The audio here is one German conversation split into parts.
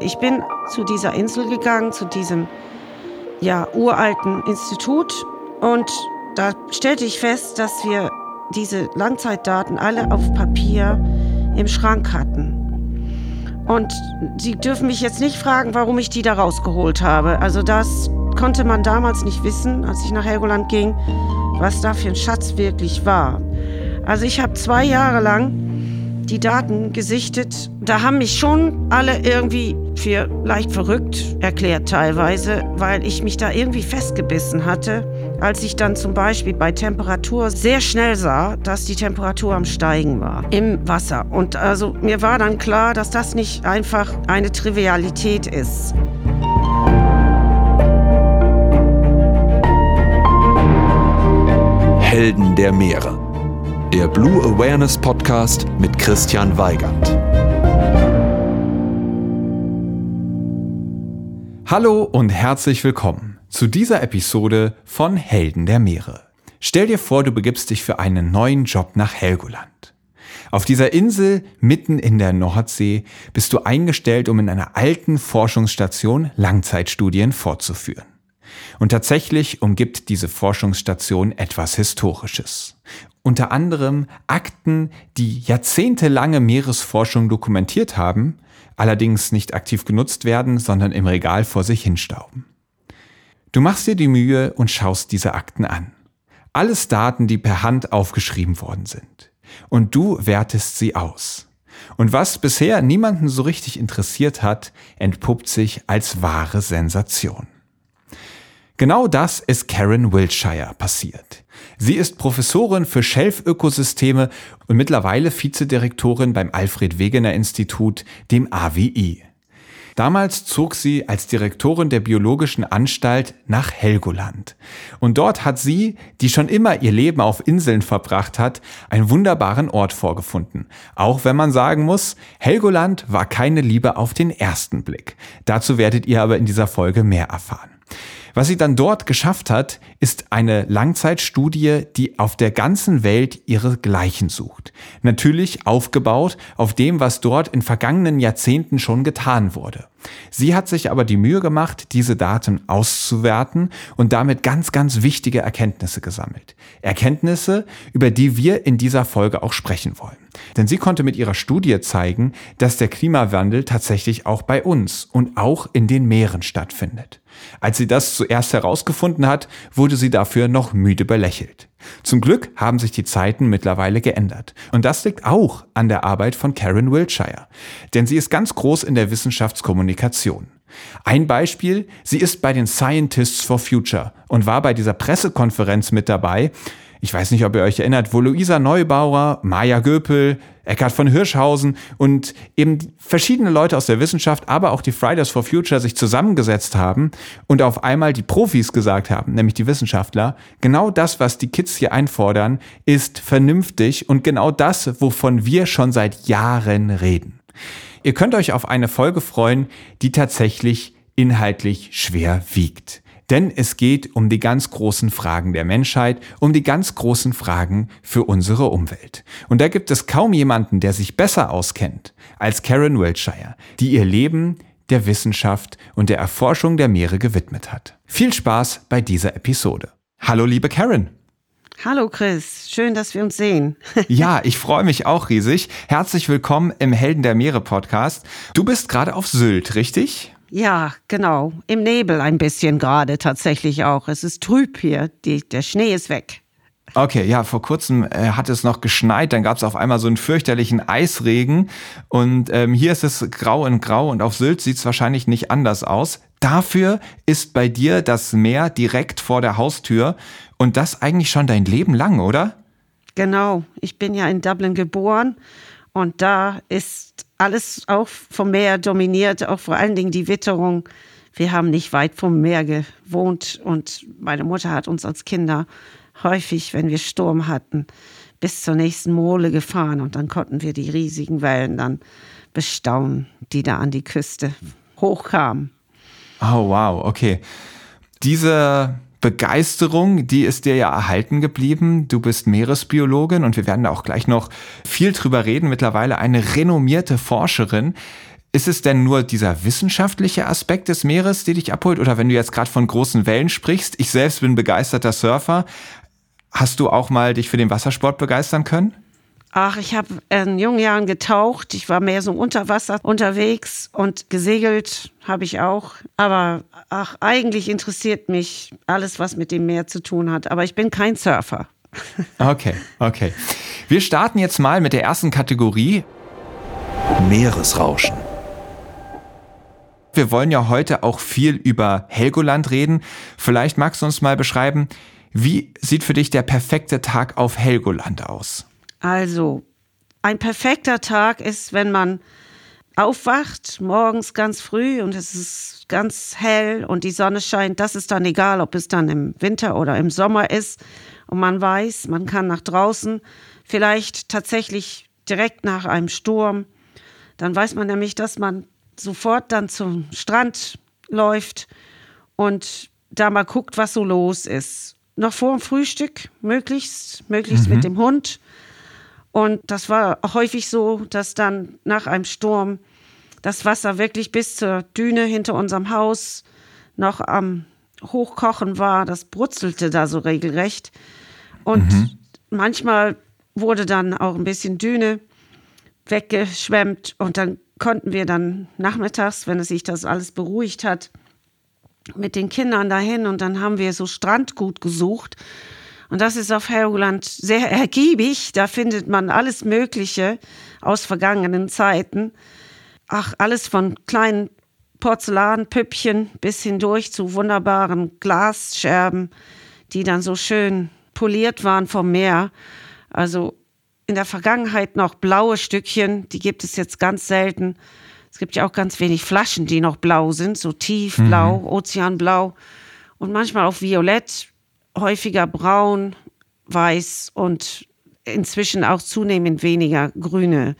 Ich bin zu dieser Insel gegangen, zu diesem ja, uralten Institut und da stellte ich fest, dass wir diese Langzeitdaten alle auf Papier im Schrank hatten. Und Sie dürfen mich jetzt nicht fragen, warum ich die da rausgeholt habe. Also das konnte man damals nicht wissen, als ich nach Helgoland ging, was da für ein Schatz wirklich war. Also ich habe zwei Jahre lang die Daten gesichtet. Da haben mich schon alle irgendwie für leicht verrückt erklärt teilweise, weil ich mich da irgendwie festgebissen hatte, als ich dann zum Beispiel bei Temperatur sehr schnell sah, dass die Temperatur am Steigen war im Wasser. Und also mir war dann klar, dass das nicht einfach eine Trivialität ist. Helden der Meere der Blue Awareness Podcast mit Christian Weigand. Hallo und herzlich willkommen zu dieser Episode von Helden der Meere. Stell dir vor, du begibst dich für einen neuen Job nach Helgoland. Auf dieser Insel mitten in der Nordsee bist du eingestellt, um in einer alten Forschungsstation Langzeitstudien fortzuführen. Und tatsächlich umgibt diese Forschungsstation etwas Historisches unter anderem Akten, die jahrzehntelange Meeresforschung dokumentiert haben, allerdings nicht aktiv genutzt werden, sondern im Regal vor sich hinstauben. Du machst dir die Mühe und schaust diese Akten an. Alles Daten, die per Hand aufgeschrieben worden sind. Und du wertest sie aus. Und was bisher niemanden so richtig interessiert hat, entpuppt sich als wahre Sensation. Genau das ist Karen Wiltshire passiert. Sie ist Professorin für Schelfökosysteme und mittlerweile Vizedirektorin beim Alfred Wegener Institut, dem AWI. Damals zog sie als Direktorin der Biologischen Anstalt nach Helgoland. Und dort hat sie, die schon immer ihr Leben auf Inseln verbracht hat, einen wunderbaren Ort vorgefunden. Auch wenn man sagen muss, Helgoland war keine Liebe auf den ersten Blick. Dazu werdet ihr aber in dieser Folge mehr erfahren. Was sie dann dort geschafft hat, ist eine Langzeitstudie, die auf der ganzen Welt ihresgleichen sucht. Natürlich aufgebaut auf dem, was dort in vergangenen Jahrzehnten schon getan wurde. Sie hat sich aber die Mühe gemacht, diese Daten auszuwerten und damit ganz, ganz wichtige Erkenntnisse gesammelt. Erkenntnisse, über die wir in dieser Folge auch sprechen wollen. Denn sie konnte mit ihrer Studie zeigen, dass der Klimawandel tatsächlich auch bei uns und auch in den Meeren stattfindet. Als sie das zuerst herausgefunden hat, wurde sie dafür noch müde belächelt. Zum Glück haben sich die Zeiten mittlerweile geändert. Und das liegt auch an der Arbeit von Karen Wiltshire. Denn sie ist ganz groß in der Wissenschaftskommunikation. Ein Beispiel, sie ist bei den Scientists for Future und war bei dieser Pressekonferenz mit dabei, ich weiß nicht, ob ihr euch erinnert, wo Luisa Neubauer, Maja Göpel, Eckhard von Hirschhausen und eben verschiedene Leute aus der Wissenschaft, aber auch die Fridays for Future sich zusammengesetzt haben und auf einmal die Profis gesagt haben, nämlich die Wissenschaftler, genau das, was die Kids hier einfordern, ist vernünftig und genau das, wovon wir schon seit Jahren reden. Ihr könnt euch auf eine Folge freuen, die tatsächlich inhaltlich schwer wiegt. Denn es geht um die ganz großen Fragen der Menschheit, um die ganz großen Fragen für unsere Umwelt. Und da gibt es kaum jemanden, der sich besser auskennt als Karen Wiltshire, die ihr Leben der Wissenschaft und der Erforschung der Meere gewidmet hat. Viel Spaß bei dieser Episode. Hallo liebe Karen. Hallo Chris, schön, dass wir uns sehen. ja, ich freue mich auch riesig. Herzlich willkommen im Helden der Meere Podcast. Du bist gerade auf Sylt, richtig? Ja, genau. Im Nebel ein bisschen gerade tatsächlich auch. Es ist trüb hier. Die, der Schnee ist weg. Okay, ja, vor kurzem äh, hat es noch geschneit, dann gab es auf einmal so einen fürchterlichen Eisregen und ähm, hier ist es grau in grau und auf Sylt sieht es wahrscheinlich nicht anders aus. Dafür ist bei dir das Meer direkt vor der Haustür und das eigentlich schon dein Leben lang, oder? Genau, ich bin ja in Dublin geboren und da ist alles auch vom Meer dominiert, auch vor allen Dingen die Witterung. Wir haben nicht weit vom Meer gewohnt und meine Mutter hat uns als Kinder häufig, wenn wir Sturm hatten, bis zur nächsten Mole gefahren und dann konnten wir die riesigen Wellen dann bestaunen, die da an die Küste hochkamen. Oh wow, okay. Diese Begeisterung, die ist dir ja erhalten geblieben. Du bist Meeresbiologin und wir werden da auch gleich noch viel drüber reden. Mittlerweile eine renommierte Forscherin. Ist es denn nur dieser wissenschaftliche Aspekt des Meeres, der dich abholt? Oder wenn du jetzt gerade von großen Wellen sprichst, ich selbst bin begeisterter Surfer, hast du auch mal dich für den Wassersport begeistern können? Ach, ich habe in jungen Jahren getaucht. Ich war mehr so unter Wasser unterwegs und gesegelt habe ich auch. Aber ach, eigentlich interessiert mich alles, was mit dem Meer zu tun hat. Aber ich bin kein Surfer. Okay, okay. Wir starten jetzt mal mit der ersten Kategorie. Meeresrauschen. Wir wollen ja heute auch viel über Helgoland reden. Vielleicht magst du uns mal beschreiben, wie sieht für dich der perfekte Tag auf Helgoland aus? Also, ein perfekter Tag ist, wenn man aufwacht, morgens ganz früh und es ist ganz hell und die Sonne scheint. Das ist dann egal, ob es dann im Winter oder im Sommer ist. Und man weiß, man kann nach draußen, vielleicht tatsächlich direkt nach einem Sturm. Dann weiß man nämlich, dass man sofort dann zum Strand läuft und da mal guckt, was so los ist. Noch vor dem Frühstück, möglichst, möglichst mhm. mit dem Hund. Und das war häufig so, dass dann nach einem Sturm das Wasser wirklich bis zur Düne hinter unserem Haus noch am Hochkochen war. Das brutzelte da so regelrecht. Und mhm. manchmal wurde dann auch ein bisschen Düne weggeschwemmt und dann konnten wir dann nachmittags, wenn es sich das alles beruhigt hat, mit den Kindern dahin und dann haben wir so Strandgut gesucht und das ist auf Helgoland sehr ergiebig. Da findet man alles Mögliche aus vergangenen Zeiten. Ach, alles von kleinen Porzellanpüppchen bis hindurch zu wunderbaren Glasscherben, die dann so schön poliert waren vom Meer. Also in der Vergangenheit noch blaue Stückchen, die gibt es jetzt ganz selten. Es gibt ja auch ganz wenig Flaschen, die noch blau sind, so tiefblau, mhm. ozeanblau und manchmal auch violett häufiger braun, weiß und inzwischen auch zunehmend weniger grüne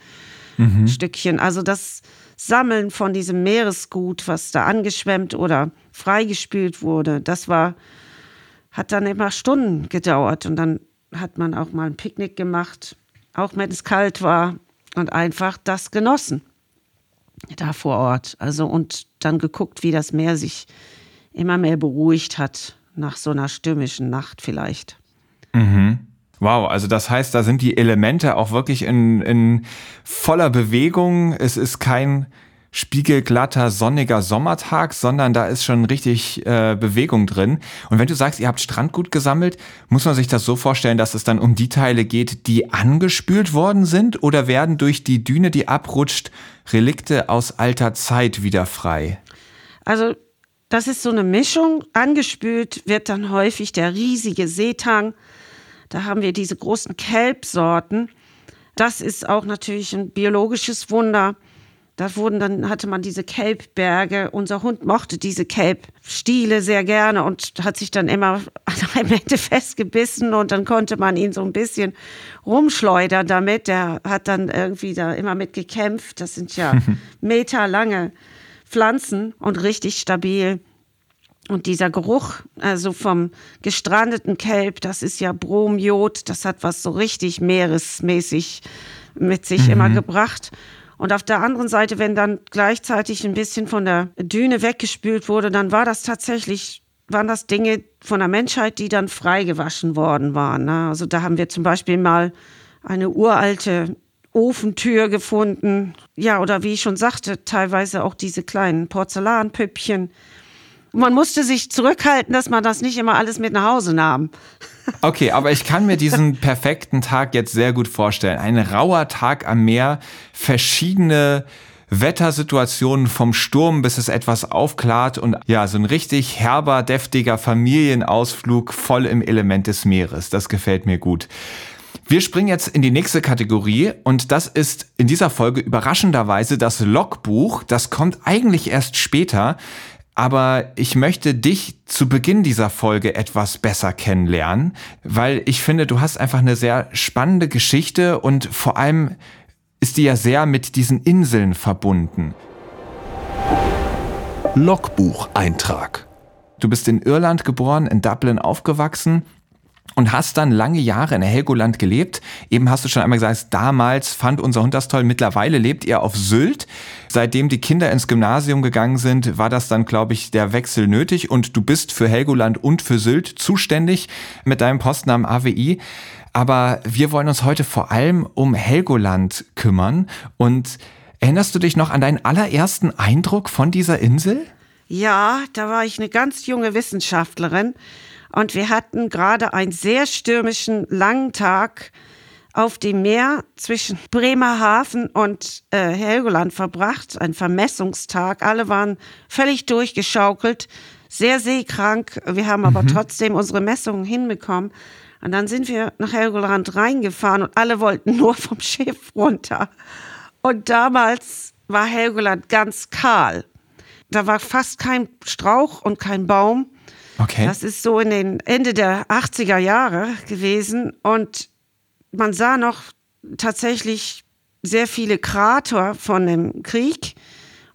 mhm. Stückchen. Also das Sammeln von diesem Meeresgut, was da angeschwemmt oder freigespült wurde, das war, hat dann immer Stunden gedauert. Und dann hat man auch mal ein Picknick gemacht, auch wenn es kalt war und einfach das genossen da vor Ort. Also und dann geguckt, wie das Meer sich immer mehr beruhigt hat nach so einer stürmischen Nacht vielleicht. Mhm. Wow, also das heißt, da sind die Elemente auch wirklich in, in voller Bewegung. Es ist kein spiegelglatter, sonniger Sommertag, sondern da ist schon richtig äh, Bewegung drin. Und wenn du sagst, ihr habt Strandgut gesammelt, muss man sich das so vorstellen, dass es dann um die Teile geht, die angespült worden sind oder werden durch die Düne, die abrutscht, Relikte aus alter Zeit wieder frei? Also das ist so eine Mischung. Angespült wird dann häufig der riesige Seetang. Da haben wir diese großen Kelbsorten. Das ist auch natürlich ein biologisches Wunder. Da wurden dann hatte man diese Kelbberge. Unser Hund mochte diese Kelbstiele sehr gerne und hat sich dann immer an einem Ende festgebissen und dann konnte man ihn so ein bisschen rumschleudern damit. Der hat dann irgendwie da immer mit gekämpft. Das sind ja meterlange Pflanzen und richtig stabil. Und dieser Geruch, also vom gestrandeten Kelb, das ist ja Bromjod, das hat was so richtig meeresmäßig mit sich mhm. immer gebracht. Und auf der anderen Seite, wenn dann gleichzeitig ein bisschen von der Düne weggespült wurde, dann war das tatsächlich, waren das Dinge von der Menschheit, die dann freigewaschen worden waren. Ne? Also da haben wir zum Beispiel mal eine uralte Ofentür gefunden. Ja, oder wie ich schon sagte, teilweise auch diese kleinen Porzellanpüppchen. Man musste sich zurückhalten, dass man das nicht immer alles mit nach Hause nahm. Okay, aber ich kann mir diesen perfekten Tag jetzt sehr gut vorstellen. Ein rauer Tag am Meer, verschiedene Wettersituationen vom Sturm, bis es etwas aufklart und ja, so ein richtig herber, deftiger Familienausflug voll im Element des Meeres. Das gefällt mir gut. Wir springen jetzt in die nächste Kategorie und das ist in dieser Folge überraschenderweise das Logbuch. Das kommt eigentlich erst später, aber ich möchte dich zu Beginn dieser Folge etwas besser kennenlernen, weil ich finde, du hast einfach eine sehr spannende Geschichte und vor allem ist die ja sehr mit diesen Inseln verbunden. Logbucheintrag. Du bist in Irland geboren, in Dublin aufgewachsen und hast dann lange Jahre in Helgoland gelebt. Eben hast du schon einmal gesagt, damals fand unser Hund das toll. Mittlerweile lebt ihr auf Sylt. Seitdem die Kinder ins Gymnasium gegangen sind, war das dann, glaube ich, der Wechsel nötig. Und du bist für Helgoland und für Sylt zuständig mit deinem Posten am AWI. Aber wir wollen uns heute vor allem um Helgoland kümmern. Und erinnerst du dich noch an deinen allerersten Eindruck von dieser Insel? Ja, da war ich eine ganz junge Wissenschaftlerin und wir hatten gerade einen sehr stürmischen langen Tag auf dem Meer zwischen Bremerhaven und äh, Helgoland verbracht, ein Vermessungstag. Alle waren völlig durchgeschaukelt, sehr seekrank. Wir haben aber mhm. trotzdem unsere Messungen hinbekommen. Und dann sind wir nach Helgoland reingefahren und alle wollten nur vom Schiff runter. Und damals war Helgoland ganz kahl. Da war fast kein Strauch und kein Baum. Okay. Das ist so in den Ende der 80er Jahre gewesen und man sah noch tatsächlich sehr viele Krater von dem Krieg.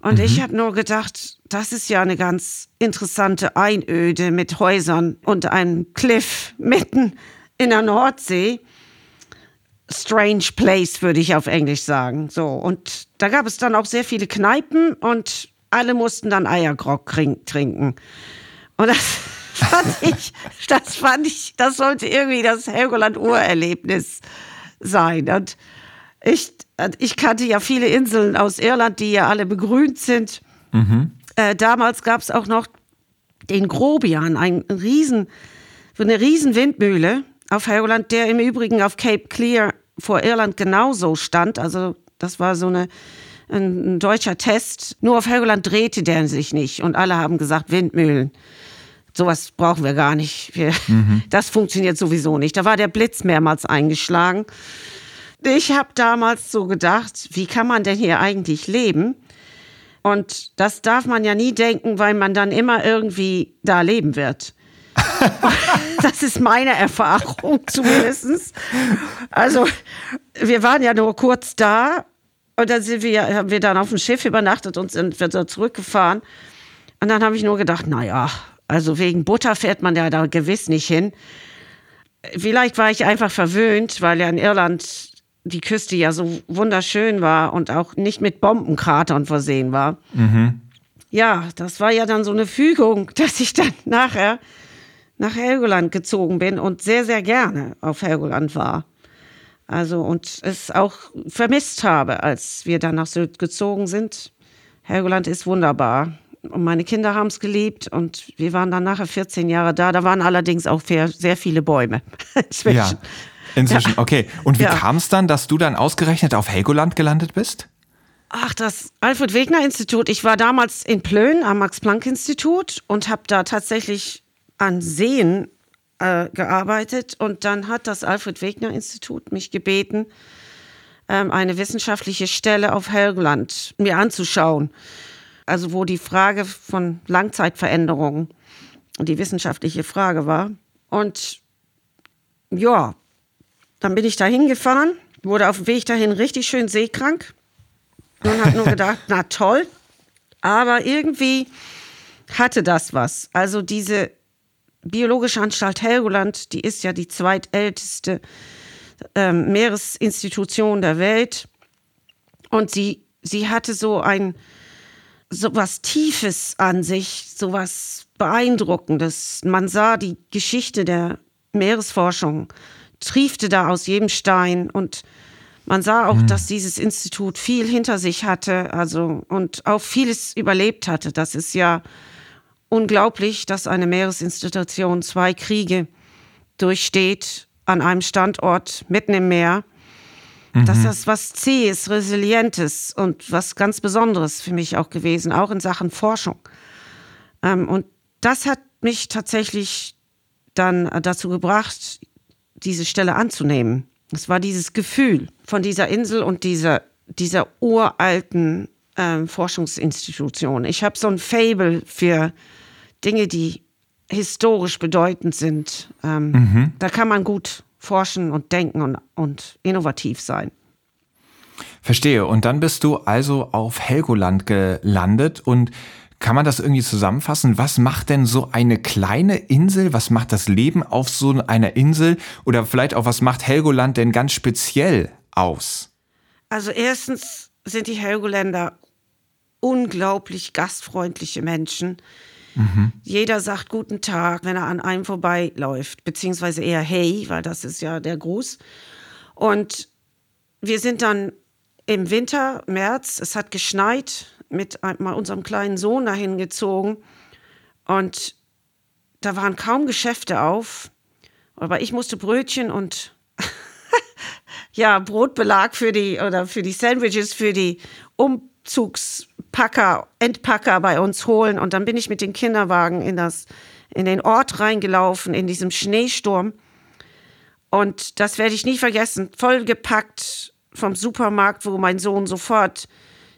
Und mhm. ich habe nur gedacht, das ist ja eine ganz interessante Einöde mit Häusern und einem Cliff mitten in der Nordsee. Strange place, würde ich auf Englisch sagen. So. Und da gab es dann auch sehr viele Kneipen und alle mussten dann Eiergrog trinken. Und das fand ich, das fand ich, das sollte irgendwie das Helgoland-Urerlebnis sein. Und ich, ich kannte ja viele Inseln aus Irland, die ja alle begrünt sind. Mhm. Äh, damals gab es auch noch den Grobian, ein riesen, eine riesen Windmühle auf Helgoland, der im Übrigen auf Cape Clear vor Irland genauso stand. Also das war so eine ein, ein deutscher Test. Nur auf Helgoland drehte der sich nicht und alle haben gesagt Windmühlen sowas brauchen wir gar nicht. Wir, mhm. Das funktioniert sowieso nicht. Da war der Blitz mehrmals eingeschlagen. Ich habe damals so gedacht, wie kann man denn hier eigentlich leben? Und das darf man ja nie denken, weil man dann immer irgendwie da leben wird. das ist meine Erfahrung zumindest. Also wir waren ja nur kurz da und dann sind wir, haben wir dann auf dem Schiff übernachtet und sind wieder zurückgefahren. Und dann habe ich nur gedacht, naja, also wegen Butter fährt man ja da gewiss nicht hin. Vielleicht war ich einfach verwöhnt, weil ja in Irland die Küste ja so wunderschön war und auch nicht mit Bombenkratern versehen war. Mhm. Ja, das war ja dann so eine Fügung, dass ich dann nachher nach Helgoland gezogen bin und sehr, sehr gerne auf Helgoland war. Also und es auch vermisst habe, als wir dann nach Sylt gezogen sind. Helgoland ist wunderbar. Und meine Kinder haben es geliebt und wir waren dann nachher 14 Jahre da. Da waren allerdings auch sehr viele Bäume inzwischen. Ja, inzwischen, ja. okay. Und wie ja. kam es dann, dass du dann ausgerechnet auf Helgoland gelandet bist? Ach, das Alfred Wegener Institut. Ich war damals in Plön am Max-Planck-Institut und habe da tatsächlich an Seen äh, gearbeitet. Und dann hat das Alfred Wegener Institut mich gebeten, ähm, eine wissenschaftliche Stelle auf Helgoland mir anzuschauen also wo die Frage von Langzeitveränderungen die wissenschaftliche Frage war. Und ja, dann bin ich da hingefahren, wurde auf dem Weg dahin richtig schön seekrank und habe nur gedacht, na toll, aber irgendwie hatte das was. Also diese Biologische Anstalt Helgoland, die ist ja die zweitälteste ähm, Meeresinstitution der Welt und sie, sie hatte so ein so was Tiefes an sich, so was Beeindruckendes. Man sah die Geschichte der Meeresforschung, triefte da aus jedem Stein und man sah auch, mhm. dass dieses Institut viel hinter sich hatte, also und auch vieles überlebt hatte. Das ist ja unglaublich, dass eine Meeresinstitution zwei Kriege durchsteht an einem Standort mitten im Meer mhm. dass das was Zähes, Resilientes und was ganz Besonderes für mich auch gewesen, auch in Sachen Forschung. Ähm, und das hat mich tatsächlich dann dazu gebracht, diese Stelle anzunehmen. Es war dieses Gefühl von dieser Insel und dieser, dieser uralten ähm, Forschungsinstitution. Ich habe so ein Fable für Dinge, die historisch bedeutend sind. Ähm, mhm. Da kann man gut forschen und denken und, und innovativ sein. Verstehe. Und dann bist du also auf Helgoland gelandet und Kann man das irgendwie zusammenfassen? Was macht denn so eine kleine Insel? Was macht das Leben auf so einer Insel? Oder vielleicht auch, was macht Helgoland denn ganz speziell aus? Also erstens sind die Helgoländer unglaublich gastfreundliche Menschen. Mhm. Jeder sagt guten Tag, wenn er an einem vorbeiläuft, beziehungsweise eher Hey, weil das ist ja der Gruß. Und wir sind dann im Winter, März, es hat geschneit, mit unserem kleinen Sohn dahin gezogen. Und da waren kaum Geschäfte auf. Aber ich musste Brötchen und ja, Brotbelag für die oder für die Sandwiches für die Umzugspacker, Entpacker bei uns holen. Und dann bin ich mit dem Kinderwagen in das, in den Ort reingelaufen, in diesem Schneesturm. Und das werde ich nie vergessen. Vollgepackt vom Supermarkt, wo mein Sohn sofort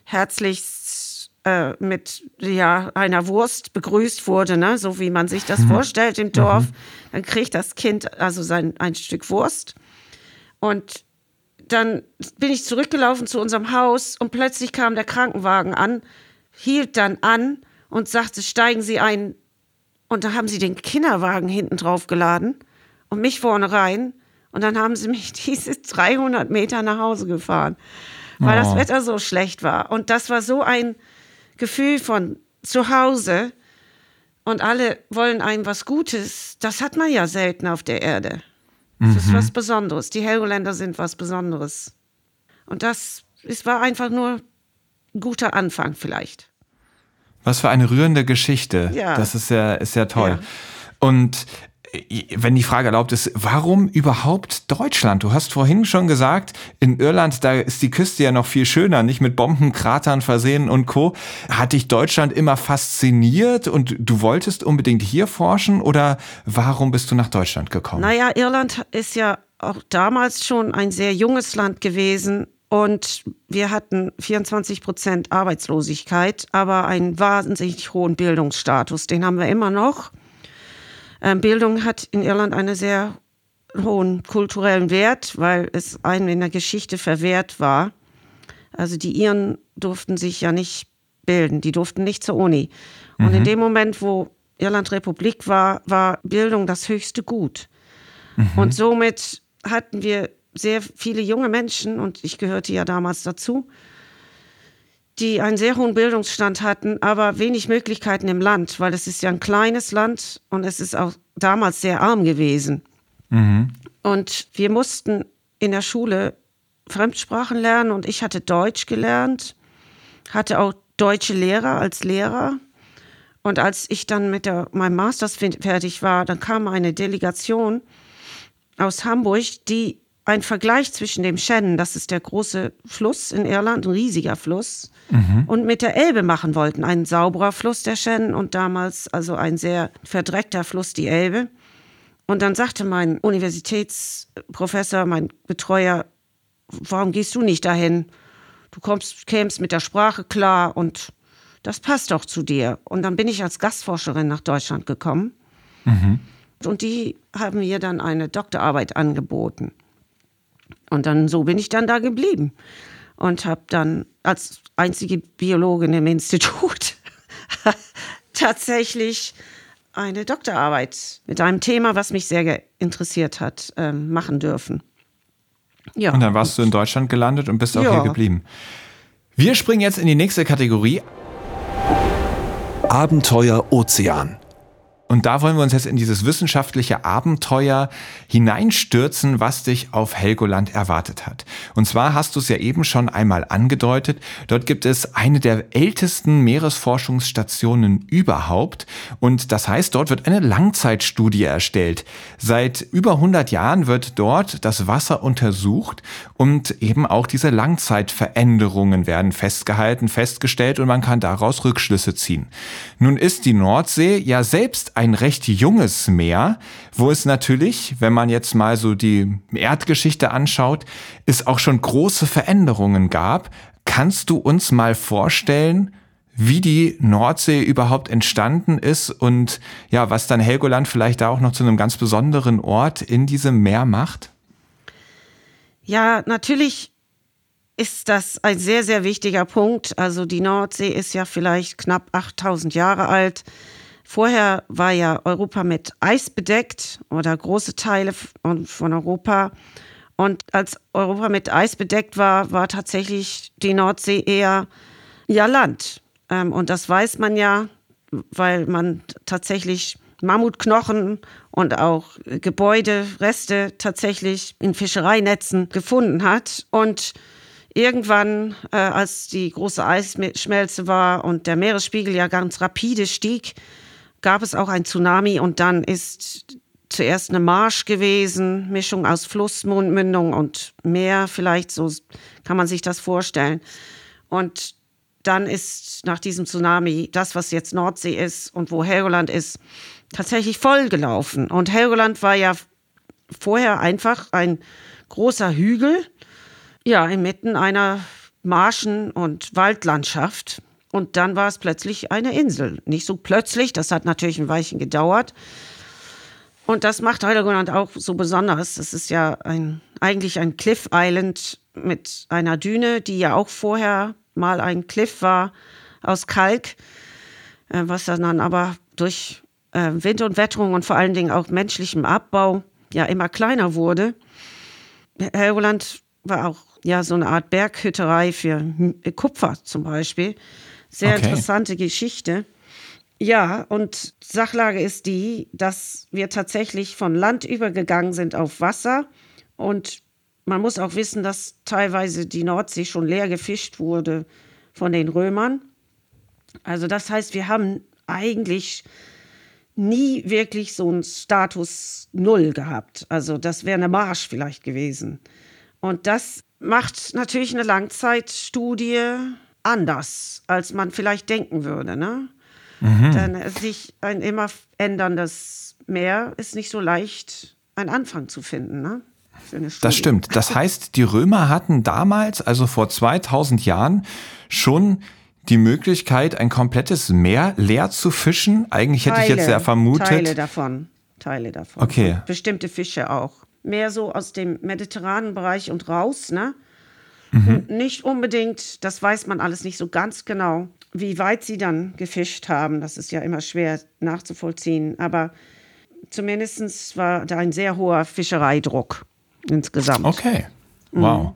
herzlichst äh, mit ja, einer Wurst begrüßt wurde, ne? so wie man sich das mhm. vorstellt im Dorf. Mhm. Dann kriegt das Kind also sein, ein Stück Wurst. Und dann bin ich zurückgelaufen zu unserem Haus und plötzlich kam der Krankenwagen an, hielt dann an und sagte, steigen Sie ein. Und da haben sie den Kinderwagen hinten drauf geladen und mich vorne rein. Und dann haben sie mich diese 300 Meter nach Hause gefahren, weil oh. das Wetter so schlecht war. Und das war so ein Gefühl von zu Hause. Und alle wollen einem was Gutes. Das hat man ja selten auf der Erde. Das mhm. ist was Besonderes. Die Helgoländer sind was Besonderes. Und das es war einfach nur ein guter Anfang vielleicht. Was für eine rührende Geschichte. Ja. Das ist ja, ist ja toll. Ja. Und wenn die Frage erlaubt ist, warum überhaupt Deutschland? Du hast vorhin schon gesagt, in Irland, da ist die Küste ja noch viel schöner, nicht mit Bombenkratern versehen und Co. Hat dich Deutschland immer fasziniert und du wolltest unbedingt hier forschen oder warum bist du nach Deutschland gekommen? Naja, Irland ist ja auch damals schon ein sehr junges Land gewesen und wir hatten 24 Prozent Arbeitslosigkeit, aber einen wahnsinnig hohen Bildungsstatus. Den haben wir immer noch. Ähm, Bildung hat in Irland einen sehr hohen kulturellen Wert, weil es einem in der Geschichte verwehrt war. Also die Iren durften sich ja nicht bilden, die durften nicht zur Uni. Und mhm. in dem Moment, wo Irland Republik war, war Bildung das höchste Gut. Mhm. Und somit hatten wir sehr viele junge Menschen, und ich gehörte ja damals dazu, die einen sehr hohen Bildungsstand hatten, aber wenig Möglichkeiten im Land, weil es ist ja ein kleines Land und es ist auch damals sehr arm gewesen. Mhm. Und wir mussten in der Schule Fremdsprachen lernen und ich hatte Deutsch gelernt, hatte auch deutsche Lehrer als Lehrer. Und als ich dann mit der, meinem Masters fertig war, dann kam eine Delegation aus Hamburg, die ein Vergleich zwischen dem Shannon, das ist der große Fluss in Irland, ein riesiger Fluss, mhm. und mit der Elbe machen wollten. Ein sauberer Fluss, der Shannon, und damals also ein sehr verdreckter Fluss, die Elbe. Und dann sagte mein Universitätsprofessor, mein Betreuer, warum gehst du nicht dahin? Du kommst, kämst mit der Sprache klar und das passt doch zu dir. Und dann bin ich als Gastforscherin nach Deutschland gekommen. Mhm. Und die haben mir dann eine Doktorarbeit angeboten. Und dann so bin ich dann da geblieben und habe dann als einzige Biologin im Institut tatsächlich eine Doktorarbeit mit einem Thema, was mich sehr interessiert hat, ähm, machen dürfen. Ja. Und dann warst du in Deutschland gelandet und bist auch ja. hier geblieben. Wir springen jetzt in die nächste Kategorie. Abenteuer Ozean. Und da wollen wir uns jetzt in dieses wissenschaftliche Abenteuer hineinstürzen, was dich auf Helgoland erwartet hat. Und zwar hast du es ja eben schon einmal angedeutet. Dort gibt es eine der ältesten Meeresforschungsstationen überhaupt. Und das heißt, dort wird eine Langzeitstudie erstellt. Seit über 100 Jahren wird dort das Wasser untersucht und eben auch diese Langzeitveränderungen werden festgehalten, festgestellt und man kann daraus Rückschlüsse ziehen. Nun ist die Nordsee ja selbst ein recht junges Meer, wo es natürlich, wenn man jetzt mal so die Erdgeschichte anschaut, es auch schon große Veränderungen gab. Kannst du uns mal vorstellen, wie die Nordsee überhaupt entstanden ist und ja, was dann Helgoland vielleicht da auch noch zu einem ganz besonderen Ort in diesem Meer macht? Ja, natürlich ist das ein sehr, sehr wichtiger Punkt. Also die Nordsee ist ja vielleicht knapp 8000 Jahre alt. Vorher war ja Europa mit Eis bedeckt oder große Teile von Europa. Und als Europa mit Eis bedeckt war, war tatsächlich die Nordsee eher ja Land. Ähm, und das weiß man ja, weil man tatsächlich Mammutknochen und auch Gebäudereste tatsächlich in Fischereinetzen gefunden hat. Und irgendwann, äh, als die große Eisschmelze war und der Meeresspiegel ja ganz rapide stieg, gab es auch ein Tsunami und dann ist zuerst eine Marsch gewesen, Mischung aus Flussmündung und Meer, vielleicht so kann man sich das vorstellen. Und dann ist nach diesem Tsunami das, was jetzt Nordsee ist und wo Helgoland ist, tatsächlich vollgelaufen. Und Helgoland war ja vorher einfach ein großer Hügel, ja, inmitten einer Marschen- und Waldlandschaft. Und dann war es plötzlich eine Insel. Nicht so plötzlich, das hat natürlich ein Weilchen gedauert. Und das macht Helgoland auch so besonders. Es ist ja ein, eigentlich ein Cliff Island mit einer Düne, die ja auch vorher mal ein Cliff war aus Kalk, äh, was dann aber durch äh, Wind und Wetterung und vor allen Dingen auch menschlichem Abbau ja immer kleiner wurde. Helgoland war auch ja so eine Art Berghütterei für Kupfer zum Beispiel. Sehr okay. interessante Geschichte. Ja, und Sachlage ist die, dass wir tatsächlich von Land übergegangen sind auf Wasser. Und man muss auch wissen, dass teilweise die Nordsee schon leer gefischt wurde von den Römern. Also das heißt, wir haben eigentlich nie wirklich so einen Status Null gehabt. Also das wäre eine Marsch vielleicht gewesen. Und das macht natürlich eine Langzeitstudie anders, als man vielleicht denken würde. Ne? Mhm. Denn sich ein immer änderndes Meer ist nicht so leicht, einen Anfang zu finden. Ne? Das stimmt. Das heißt, die Römer hatten damals, also vor 2000 Jahren, schon die Möglichkeit, ein komplettes Meer leer zu fischen. Eigentlich hätte Teile, ich jetzt ja vermutet. Teile davon. Teile davon. Okay. Und bestimmte Fische auch. Mehr so aus dem mediterranen Bereich und raus, ne? Mhm. Nicht unbedingt, das weiß man alles nicht so ganz genau, wie weit sie dann gefischt haben. Das ist ja immer schwer nachzuvollziehen. Aber zumindest war da ein sehr hoher Fischereidruck insgesamt. Okay. Wow. Mhm.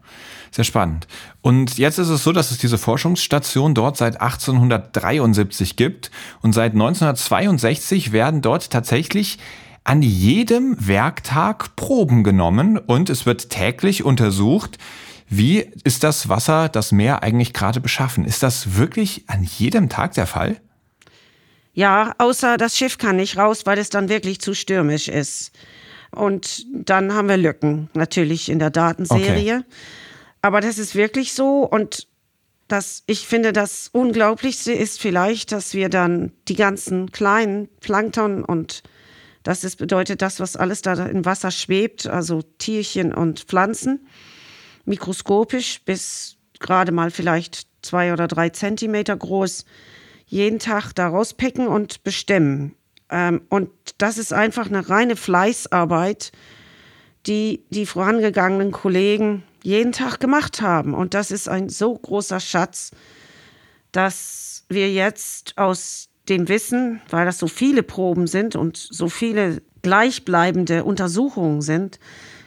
Sehr spannend. Und jetzt ist es so, dass es diese Forschungsstation dort seit 1873 gibt. Und seit 1962 werden dort tatsächlich an jedem Werktag Proben genommen und es wird täglich untersucht, wie ist das Wasser, das Meer eigentlich gerade beschaffen? Ist das wirklich an jedem Tag der Fall? Ja, außer das Schiff kann nicht raus, weil es dann wirklich zu stürmisch ist. Und dann haben wir Lücken natürlich in der Datenserie. Okay. Aber das ist wirklich so und das, ich finde, das Unglaublichste ist vielleicht, dass wir dann die ganzen kleinen Plankton und das ist, bedeutet das, was alles da im Wasser schwebt, also Tierchen und Pflanzen, mikroskopisch bis gerade mal vielleicht zwei oder drei Zentimeter groß, jeden Tag da rauspicken und bestimmen. Ähm, und das ist einfach eine reine Fleißarbeit, die die vorangegangenen Kollegen jeden Tag gemacht haben. Und das ist ein so großer Schatz, dass wir jetzt aus dem Wissen, weil das so viele Proben sind und so viele gleichbleibende Untersuchungen sind,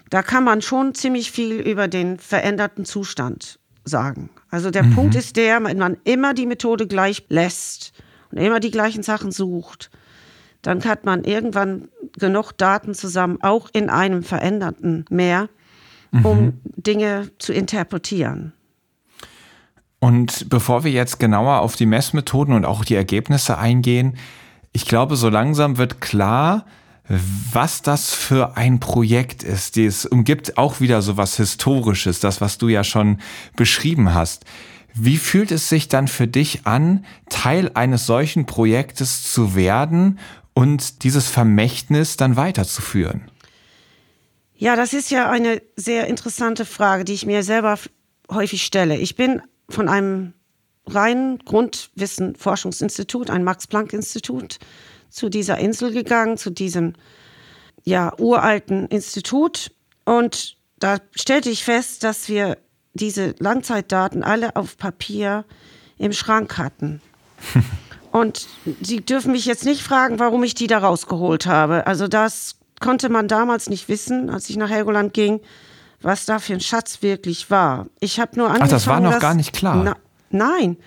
da kann man schon ziemlich viel über den veränderten Zustand sagen. Also der mhm. Punkt ist der, wenn man immer die Methode gleich lässt und immer die gleichen Sachen sucht, dann hat man irgendwann genug Daten zusammen, auch in einem veränderten Meer, um mhm. Dinge zu interpretieren. Und bevor wir jetzt genauer auf die Messmethoden und auch die Ergebnisse eingehen, ich glaube, so langsam wird klar, was das für ein Projekt ist. Es umgibt auch wieder so was Historisches, das, was du ja schon beschrieben hast. Wie fühlt es sich dann für dich an, Teil eines solchen Projektes zu werden und dieses Vermächtnis dann weiterzuführen? Ja, das ist ja eine sehr interessante Frage, die ich mir selber häufig stelle. Ich bin von einem reinen Grundwissen-Forschungsinstitut, ein Max-Planck-Institut, zu dieser Insel gegangen, zu diesem ja, uralten Institut. Und da stellte ich fest, dass wir diese Langzeitdaten alle auf Papier im Schrank hatten. Und Sie dürfen mich jetzt nicht fragen, warum ich die da rausgeholt habe. Also das konnte man damals nicht wissen, als ich nach Helgoland ging, was da für ein Schatz wirklich war. Ich habe nur angefangen, Ach, das war noch das, gar nicht klar. Na, nein.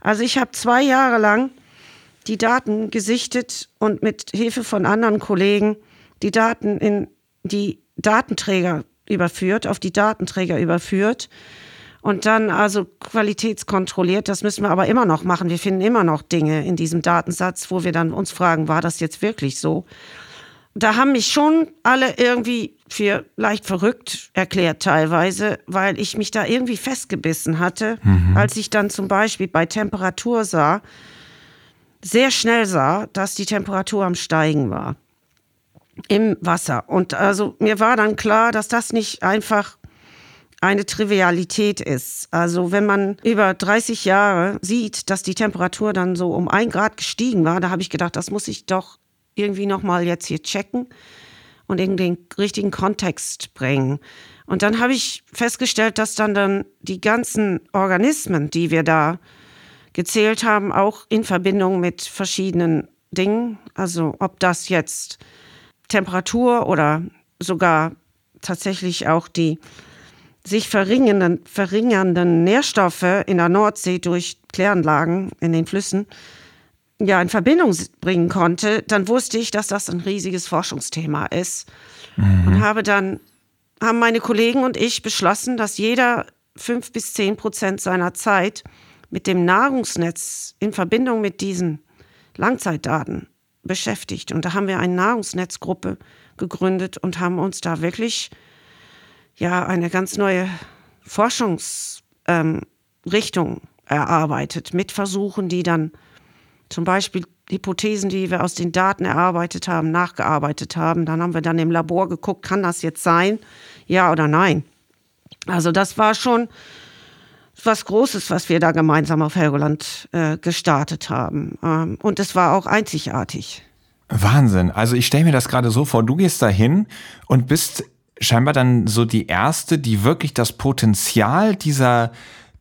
Also ich habe zwei Jahre lang die Daten gesichtet und mit Hilfe von anderen Kollegen die Daten in die Datenträger überführt, auf die Datenträger überführt und dann also qualitätskontrolliert. Das müssen wir aber immer noch machen. Wir finden immer noch Dinge in diesem Datensatz, wo wir dann uns fragen, war das jetzt wirklich so? Da haben mich schon alle irgendwie für leicht verrückt erklärt teilweise, weil ich mich da irgendwie festgebissen hatte, mhm. als ich dann zum Beispiel bei Temperatur sah, sehr schnell sah, dass die Temperatur am Steigen war im Wasser. Und also mir war dann klar, dass das nicht einfach eine Trivialität ist. Also wenn man über 30 Jahre sieht, dass die Temperatur dann so um ein Grad gestiegen war, da habe ich gedacht, das muss ich doch irgendwie nochmal jetzt hier checken und in den richtigen Kontext bringen. Und dann habe ich festgestellt, dass dann, dann die ganzen Organismen, die wir da gezählt haben, auch in Verbindung mit verschiedenen Dingen, also ob das jetzt Temperatur oder sogar tatsächlich auch die sich verringernden, verringernden Nährstoffe in der Nordsee durch Kläranlagen in den Flüssen ja in Verbindung bringen konnte, dann wusste ich, dass das ein riesiges Forschungsthema ist mhm. und habe dann haben meine Kollegen und ich beschlossen, dass jeder fünf bis zehn Prozent seiner Zeit mit dem Nahrungsnetz in Verbindung mit diesen Langzeitdaten beschäftigt. Und da haben wir eine Nahrungsnetzgruppe gegründet und haben uns da wirklich ja eine ganz neue Forschungsrichtung ähm, erarbeitet mit Versuchen, die dann zum Beispiel Hypothesen, die wir aus den Daten erarbeitet haben, nachgearbeitet haben. Dann haben wir dann im Labor geguckt, kann das jetzt sein? Ja oder nein? Also das war schon was Großes, was wir da gemeinsam auf Helgoland äh, gestartet haben. Ähm, und es war auch einzigartig. Wahnsinn. Also ich stelle mir das gerade so vor, du gehst da hin und bist scheinbar dann so die erste, die wirklich das Potenzial dieser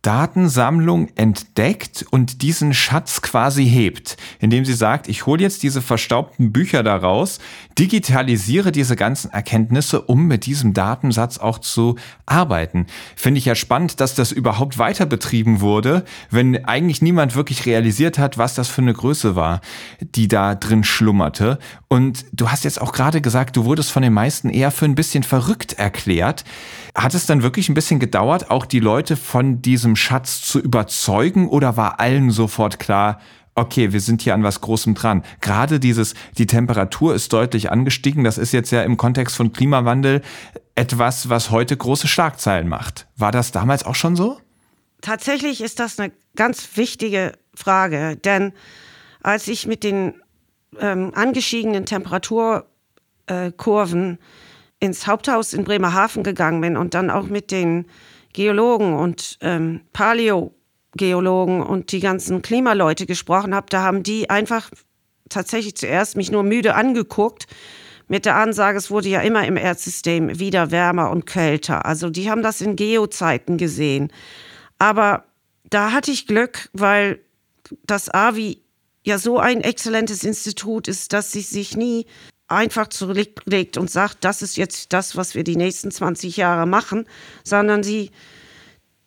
Datensammlung entdeckt und diesen Schatz quasi hebt, indem sie sagt, ich hole jetzt diese verstaubten Bücher daraus, digitalisiere diese ganzen Erkenntnisse, um mit diesem Datensatz auch zu arbeiten. Finde ich ja spannend, dass das überhaupt weiter betrieben wurde, wenn eigentlich niemand wirklich realisiert hat, was das für eine Größe war, die da drin schlummerte. Und du hast jetzt auch gerade gesagt, du wurdest von den meisten eher für ein bisschen verrückt erklärt. Hat es dann wirklich ein bisschen gedauert, auch die Leute von diesem Schatz zu überzeugen oder war allen sofort klar, okay, wir sind hier an was Großem dran. Gerade dieses, die Temperatur ist deutlich angestiegen. Das ist jetzt ja im Kontext von Klimawandel etwas, was heute große Schlagzeilen macht. War das damals auch schon so? Tatsächlich ist das eine ganz wichtige Frage, denn als ich mit den ähm, angestiegenen Temperaturkurven äh, ins Haupthaus in Bremerhaven gegangen bin und dann auch mit den Geologen und ähm, Paläogeologen und die ganzen Klimaleute gesprochen habe, da haben die einfach tatsächlich zuerst mich nur müde angeguckt mit der Ansage, es wurde ja immer im Erdsystem wieder wärmer und kälter. Also die haben das in Geozeiten gesehen. Aber da hatte ich Glück, weil das AVI ja so ein exzellentes Institut ist, dass sie sich nie einfach zurücklegt und sagt, das ist jetzt das, was wir die nächsten 20 Jahre machen, sondern sie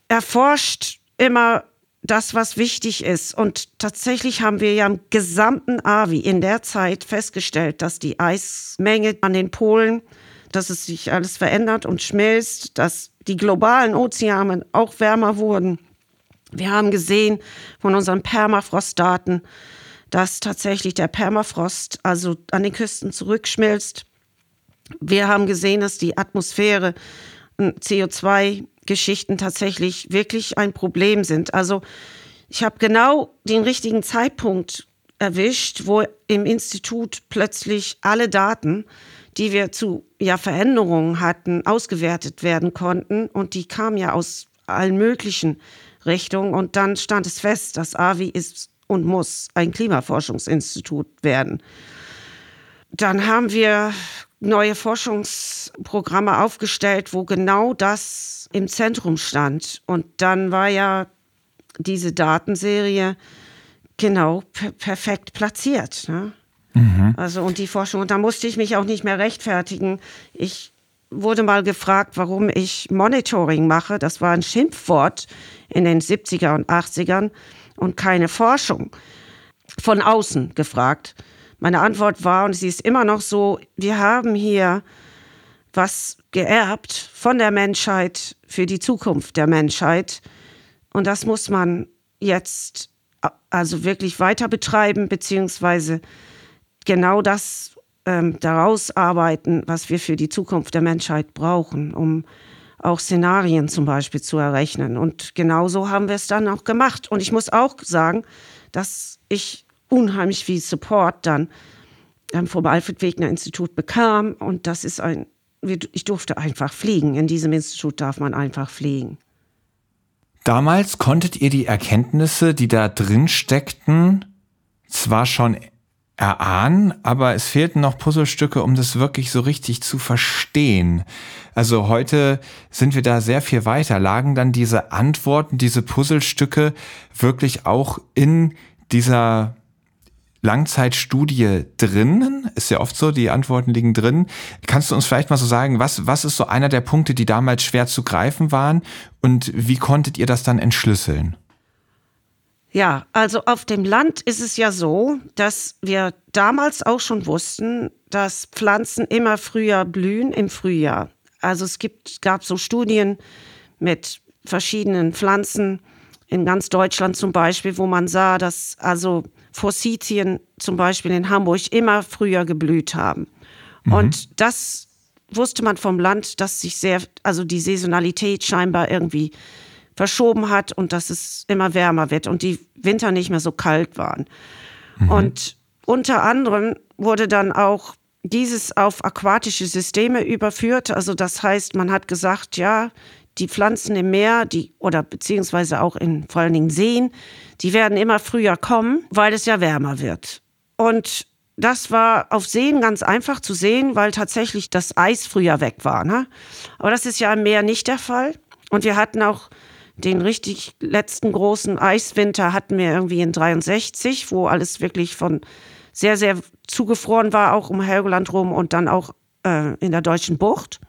erforscht immer das, was wichtig ist. Und tatsächlich haben wir ja im gesamten AVI in der Zeit festgestellt, dass die Eismenge an den Polen, dass es sich alles verändert und schmilzt, dass die globalen Ozeane auch wärmer wurden. Wir haben gesehen von unseren Permafrostdaten, dass tatsächlich der Permafrost also an den Küsten zurückschmilzt. Wir haben gesehen, dass die Atmosphäre CO2-Geschichten tatsächlich wirklich ein Problem sind. Also ich habe genau den richtigen Zeitpunkt erwischt, wo im Institut plötzlich alle Daten, die wir zu ja, Veränderungen hatten, ausgewertet werden konnten. Und die kamen ja aus allen möglichen Richtungen. Und dann stand es fest, dass AVI ist und muss ein Klimaforschungsinstitut werden. Dann haben wir neue Forschungsprogramme aufgestellt, wo genau das im Zentrum stand. Und dann war ja diese Datenserie genau per perfekt platziert. Ne? Mhm. Also und die Forschung, und da musste ich mich auch nicht mehr rechtfertigen. Ich wurde mal gefragt, warum ich Monitoring mache. Das war ein Schimpfwort in den 70er und 80ern und keine Forschung. Von außen gefragt. Meine Antwort war, und sie ist immer noch so, wir haben hier was geerbt von der Menschheit für die Zukunft der Menschheit. Und das muss man jetzt also wirklich weiter betreiben, beziehungsweise genau das ähm, daraus arbeiten, was wir für die Zukunft der Menschheit brauchen, um auch Szenarien zum Beispiel zu errechnen. Und genauso haben wir es dann auch gemacht. Und ich muss auch sagen, dass ich unheimlich viel Support dann ähm, vom Alfred Wegener Institut bekam. Und das ist ein, ich durfte einfach fliegen. In diesem Institut darf man einfach fliegen. Damals konntet ihr die Erkenntnisse, die da drin steckten, zwar schon erahnen, aber es fehlten noch Puzzlestücke, um das wirklich so richtig zu verstehen. Also heute sind wir da sehr viel weiter. Lagen dann diese Antworten, diese Puzzlestücke wirklich auch in dieser Langzeitstudie drin? Ist ja oft so, die Antworten liegen drin. Kannst du uns vielleicht mal so sagen, was, was ist so einer der Punkte, die damals schwer zu greifen waren und wie konntet ihr das dann entschlüsseln? Ja, also auf dem Land ist es ja so, dass wir damals auch schon wussten, dass Pflanzen immer früher blühen im Frühjahr. Also es gibt, gab so Studien mit verschiedenen Pflanzen in ganz Deutschland zum Beispiel, wo man sah, dass also Forsythien zum Beispiel in Hamburg immer früher geblüht haben. Mhm. Und das wusste man vom Land, dass sich sehr, also die Saisonalität scheinbar irgendwie verschoben hat und dass es immer wärmer wird und die Winter nicht mehr so kalt waren. Mhm. Und unter anderem wurde dann auch dieses auf aquatische Systeme überführt. Also das heißt, man hat gesagt, ja, die Pflanzen im Meer, die oder beziehungsweise auch in vor allen Dingen Seen, die werden immer früher kommen, weil es ja wärmer wird. Und das war auf Seen ganz einfach zu sehen, weil tatsächlich das Eis früher weg war. Ne? Aber das ist ja im Meer nicht der Fall. Und wir hatten auch den richtig letzten großen Eiswinter hatten wir irgendwie in 63, wo alles wirklich von sehr, sehr zugefroren war, auch um Helgoland rum und dann auch äh, in der deutschen Bucht.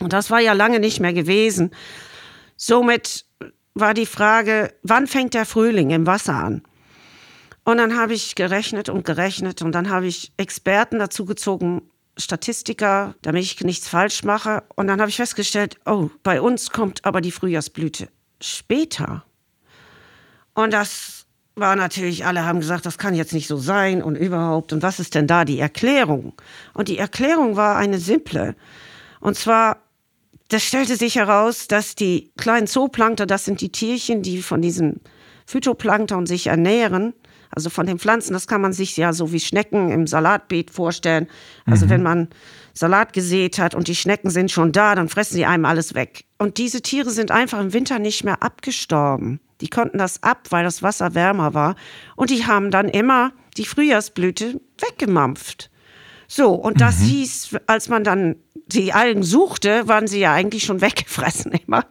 Und das war ja lange nicht mehr gewesen. Somit war die Frage, wann fängt der Frühling im Wasser an? Und dann habe ich gerechnet und gerechnet und dann habe ich Experten dazu gezogen, Statistiker, damit ich nichts falsch mache. Und dann habe ich festgestellt, oh, bei uns kommt aber die Frühjahrsblüte später. Und das war natürlich, alle haben gesagt, das kann jetzt nicht so sein und überhaupt. Und was ist denn da die Erklärung? Und die Erklärung war eine simple. Und zwar, das stellte sich heraus, dass die kleinen Zooplankter, das sind die Tierchen, die von diesem Phytoplankton sich ernähren, also von den Pflanzen, das kann man sich ja so wie Schnecken im Salatbeet vorstellen. Also mhm. wenn man Salat gesät hat und die Schnecken sind schon da, dann fressen sie einem alles weg. Und diese Tiere sind einfach im Winter nicht mehr abgestorben. Die konnten das ab, weil das Wasser wärmer war. Und die haben dann immer die Frühjahrsblüte weggemampft. So, und das mhm. hieß, als man dann die Algen suchte, waren sie ja eigentlich schon weggefressen immer.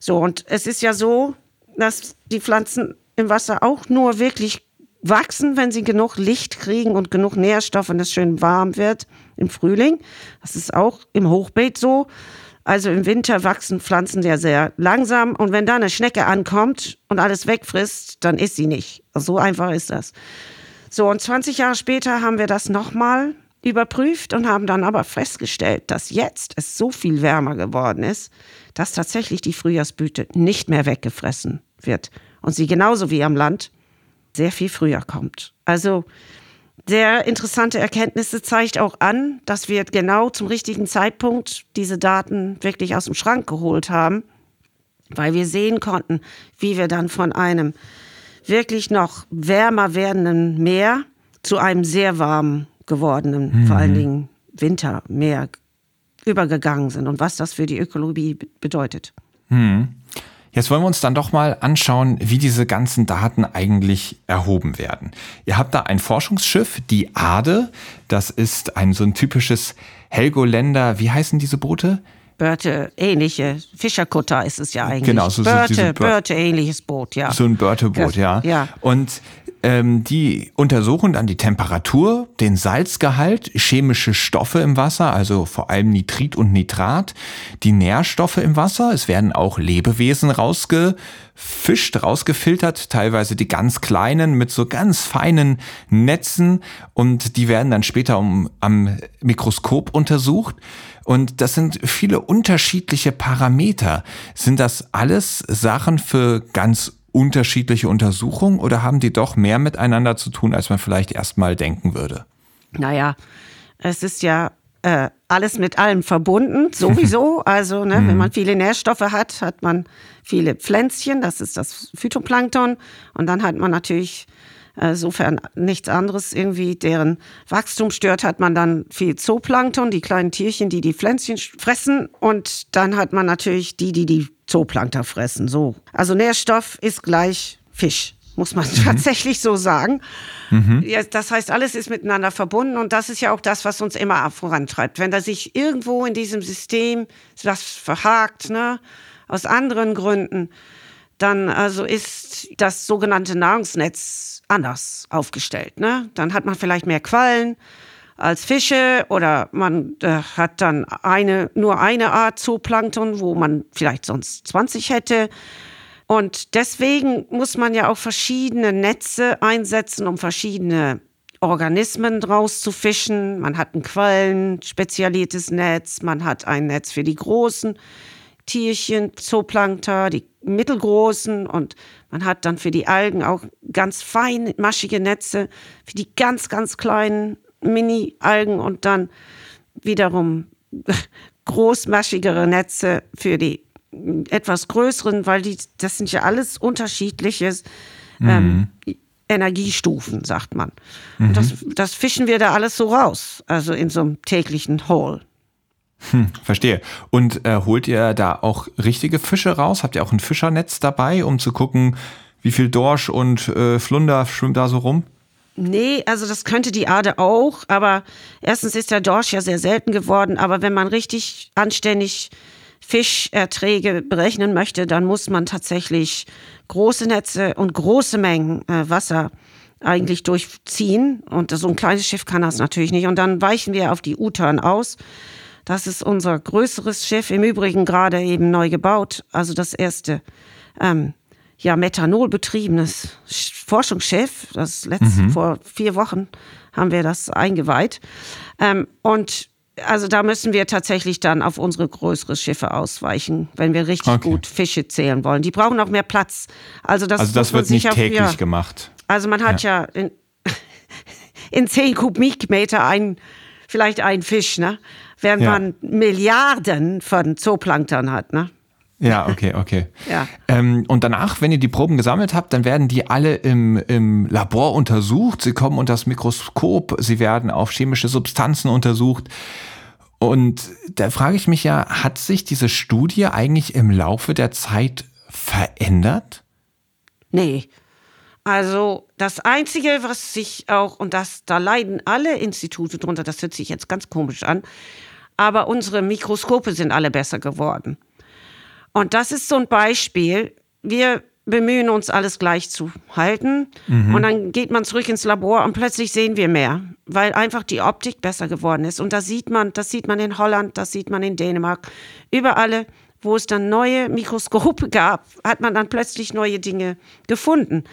So, und es ist ja so, dass die Pflanzen im Wasser auch nur wirklich wachsen, wenn sie genug Licht kriegen und genug Nährstoffe und es schön warm wird im Frühling. Das ist auch im Hochbeet so. Also im Winter wachsen Pflanzen ja sehr langsam und wenn da eine Schnecke ankommt und alles wegfrisst, dann ist sie nicht. So einfach ist das. So, und 20 Jahre später haben wir das nochmal überprüft und haben dann aber festgestellt, dass jetzt es so viel wärmer geworden ist, dass tatsächlich die Frühjahrsblüte nicht mehr weggefressen wird und sie genauso wie am Land sehr viel früher kommt. Also sehr interessante Erkenntnisse zeigt auch an, dass wir genau zum richtigen Zeitpunkt diese Daten wirklich aus dem Schrank geholt haben, weil wir sehen konnten, wie wir dann von einem wirklich noch wärmer werdenden Meer zu einem sehr warm gewordenen, mhm. vor allen Dingen Wintermeer übergegangen sind und was das für die Ökologie bedeutet. Mhm. Jetzt wollen wir uns dann doch mal anschauen, wie diese ganzen Daten eigentlich erhoben werden. Ihr habt da ein Forschungsschiff, die Ade. Das ist ein so ein typisches Helgoländer. Wie heißen diese Boote? Börte, ähnliche. Fischerkutter ist es ja eigentlich. Genau, so- so diese Börte, Bör- Börte, ähnliches Boot, ja. So ein Börteboot, ja. Ja. Und ähm, die untersuchen dann die Temperatur, den Salzgehalt, chemische Stoffe im Wasser, also vor allem Nitrit und Nitrat, die Nährstoffe im Wasser. Es werden auch Lebewesen rausgefischt, rausgefiltert, teilweise die ganz kleinen mit so ganz feinen Netzen und die werden dann später um, am Mikroskop untersucht. Und das sind viele unterschiedliche Parameter. Sind das alles Sachen für ganz unterschiedliche Untersuchungen oder haben die doch mehr miteinander zu tun, als man vielleicht erstmal denken würde? Naja, es ist ja äh, alles mit allem verbunden, sowieso. Also, ne, wenn man viele Nährstoffe hat, hat man viele Pflänzchen, das ist das Phytoplankton. Und dann hat man natürlich, äh, sofern nichts anderes irgendwie deren Wachstum stört, hat man dann viel Zooplankton, die kleinen Tierchen, die die Pflänzchen fressen. Und dann hat man natürlich die, die die Zooplankton fressen. So. Also Nährstoff ist gleich Fisch, muss man tatsächlich so sagen. Ja, das heißt, alles ist miteinander verbunden und das ist ja auch das, was uns immer vorantreibt. Wenn da sich irgendwo in diesem System was verhakt, ne, aus anderen Gründen, dann also ist das sogenannte Nahrungsnetz anders aufgestellt. Ne? Dann hat man vielleicht mehr Quallen als Fische oder man äh, hat dann eine, nur eine Art Zooplankton, wo man vielleicht sonst 20 hätte. Und deswegen muss man ja auch verschiedene Netze einsetzen, um verschiedene Organismen draus zu fischen. Man hat ein Quallen, spezialisiertes Netz, man hat ein Netz für die großen Tierchen, Zooplankton, die mittelgroßen und man hat dann für die Algen auch ganz fein maschige Netze für die ganz, ganz kleinen Mini-Algen und dann wiederum großmaschigere Netze für die etwas größeren, weil die, das sind ja alles unterschiedliches ähm, Energiestufen, sagt man. Und das, das fischen wir da alles so raus, also in so einem täglichen Haul. Verstehe. Und äh, holt ihr da auch richtige Fische raus? Habt ihr auch ein Fischernetz dabei, um zu gucken, wie viel Dorsch und äh, Flunder schwimmt da so rum? Nee, also das könnte die Ade auch, aber erstens ist der Dorsch ja sehr selten geworden, aber wenn man richtig anständig Fischerträge berechnen möchte, dann muss man tatsächlich große Netze und große Mengen äh, Wasser eigentlich durchziehen. Und so ein kleines Schiff kann das natürlich nicht. Und dann weichen wir auf die U-Turn aus. Das ist unser größeres Schiff, im Übrigen gerade eben neu gebaut. Also das erste ähm, ja, methanolbetriebenes Sch- Forschungsschiff. Das letzte, vor vier Wochen haben wir das eingeweiht. Ähm, und also da müssen wir tatsächlich dann auf unsere größere Schiffe ausweichen, wenn wir richtig Okay. gut Fische zählen wollen. Die brauchen auch mehr Platz. Also das, Also das wird sich nicht auf- täglich ja. gemacht. Also man hat ja, in, in 10 Kubikmeter ein, vielleicht einen Fisch, ne? Während Ja. man Milliarden von Zooplankton hat, ne? Ja, okay, okay. Ja. Ähm, und danach, wenn ihr die Proben gesammelt habt, dann werden die alle im, im Labor untersucht. Sie kommen unter das Mikroskop, sie werden auf chemische Substanzen untersucht. Und da frage ich mich ja, hat sich diese Studie eigentlich im Laufe der Zeit verändert? Nee. Also das Einzige, was sich auch, und das, da leiden alle Institute drunter, das hört sich jetzt ganz komisch an, aber unsere Mikroskope sind alle besser geworden. Und das ist so ein Beispiel. Wir bemühen uns, alles gleich zu halten. Und dann geht man zurück ins Labor und plötzlich sehen wir mehr, weil einfach die Optik besser geworden ist. Und das sieht man, das sieht man in Holland, das sieht man in Dänemark. Überall, wo es dann neue Mikroskope gab, hat man dann plötzlich neue Dinge gefunden.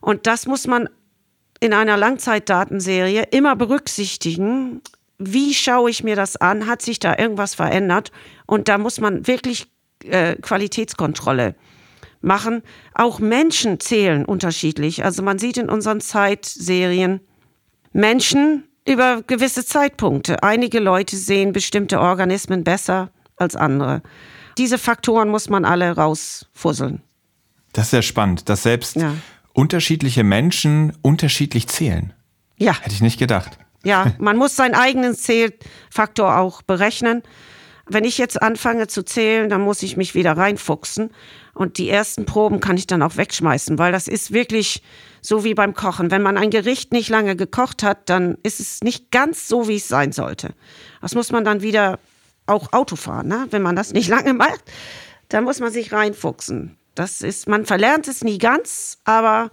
Und das muss man in einer Langzeitdatenserie immer berücksichtigen. Wie schaue ich mir das an? Hat sich da irgendwas verändert? Und da muss man wirklich äh, Qualitätskontrolle machen. Auch Menschen zählen unterschiedlich. Also man sieht in unseren Zeitserien Menschen über gewisse Zeitpunkte. Einige Leute sehen bestimmte Organismen besser als andere. Diese Faktoren muss man alle rausfusseln. Das ist sehr spannend, dass selbst Ja. unterschiedliche Menschen unterschiedlich zählen. Ja. Hätte ich nicht gedacht. Ja, man muss seinen eigenen Zählfaktor auch berechnen. Wenn ich jetzt anfange zu zählen, dann muss ich mich wieder reinfuchsen. Und die ersten Proben kann ich dann auch wegschmeißen, weil das ist wirklich so wie beim Kochen. Wenn man ein Gericht nicht lange gekocht hat, dann ist es nicht ganz so, wie es sein sollte. Das muss man dann wieder auch Auto fahren, ne? wenn man das nicht lange macht. Dann muss man sich reinfuchsen. Das ist, man verlernt es nie ganz, aber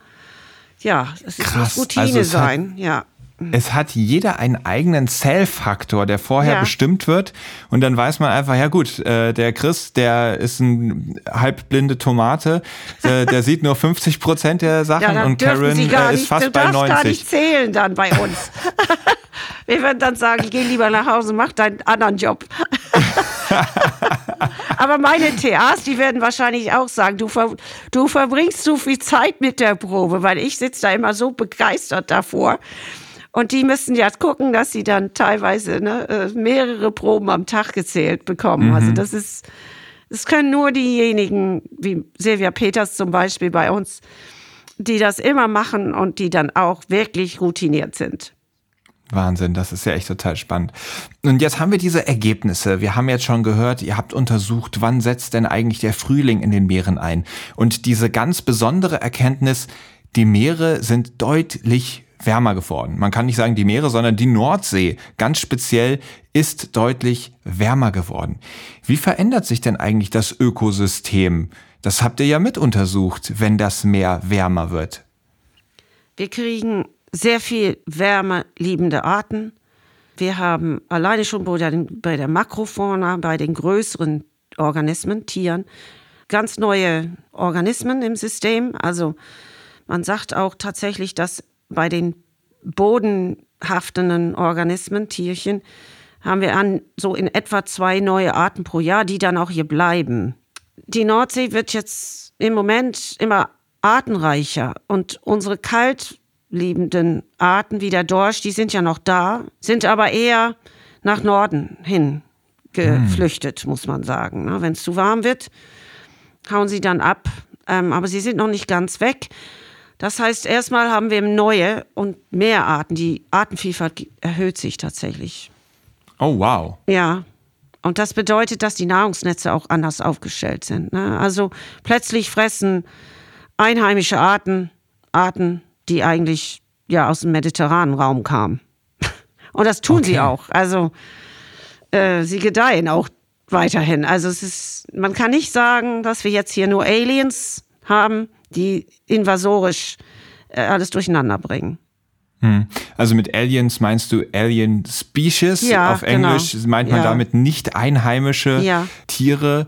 ja, es ist Krass. Routine Also es sein. Ja. Es hat jeder einen eigenen Zell-Faktor, der vorher Ja. bestimmt wird. Und dann weiß man einfach, ja gut, äh, der Chris, der ist ein halbblinde Tomate, äh, der sieht nur 50 Prozent der Sachen Ja, und Karen äh, ist nicht, fast du bei darfst 90. gar nicht zählen dann bei uns. Wir würden dann sagen, geh lieber nach Hause, mach deinen anderen Job. Aber meine TAs, die werden wahrscheinlich auch sagen, du, ver du verbringst zu viel Zeit mit der Probe, weil ich sitze da immer so begeistert davor. Und die müssen ja gucken, dass sie dann teilweise ne, äh, mehrere Proben am Tag gezählt bekommen. Also das ist, das können nur diejenigen, wie Silvia Peters zum Beispiel bei uns, die das immer machen und die dann auch wirklich routiniert sind. Wahnsinn, das ist ja echt total spannend. Und jetzt haben wir diese Ergebnisse. Wir haben jetzt schon gehört, ihr habt untersucht, wann setzt denn eigentlich der Frühling in den Meeren ein. Und diese ganz besondere Erkenntnis, die Meere sind deutlich wärmer geworden. Man kann nicht sagen die Meere, sondern die Nordsee ganz speziell ist deutlich wärmer geworden. Wie verändert sich denn eigentlich das Ökosystem? Das habt ihr ja mit untersucht, wenn das Meer wärmer wird. Wir kriegen sehr viel wärmeliebende Arten. Wir haben alleine schon bei der, bei der Makrofauna, bei den größeren Organismen, Tieren, ganz neue Organismen im System. Also man sagt auch tatsächlich, dass bei den bodenhaftenden Organismen, Tierchen, haben wir an so in etwa zwei neue Arten pro Jahr, die dann auch hier bleiben. Die Nordsee wird jetzt im Moment immer artenreicher und unsere kaltliebenden Arten wie der Dorsch, die sind ja noch da, sind aber eher nach Norden hin geflüchtet, muss man sagen. Wenn es zu warm wird, hauen sie dann ab, ähm, aber sie sind noch nicht ganz weg. Das heißt, erstmal haben wir neue und mehr Arten. Die Artenvielfalt erhöht sich tatsächlich. Oh, wow. Ja. Und das bedeutet, dass die Nahrungsnetze auch anders aufgestellt sind. Ne? Also plötzlich fressen einheimische Arten Arten, die eigentlich ja aus dem mediterranen Raum kamen. Und das tun sie Okay. auch. Also äh, sie gedeihen auch weiterhin. Also es ist, man kann nicht sagen, dass wir jetzt hier nur Aliens haben, die invasorisch äh, alles durcheinander bringen. Also mit Aliens meinst du Alien Species? Ja, Auf Englisch genau. meint man Ja. damit nicht einheimische Ja. Tiere.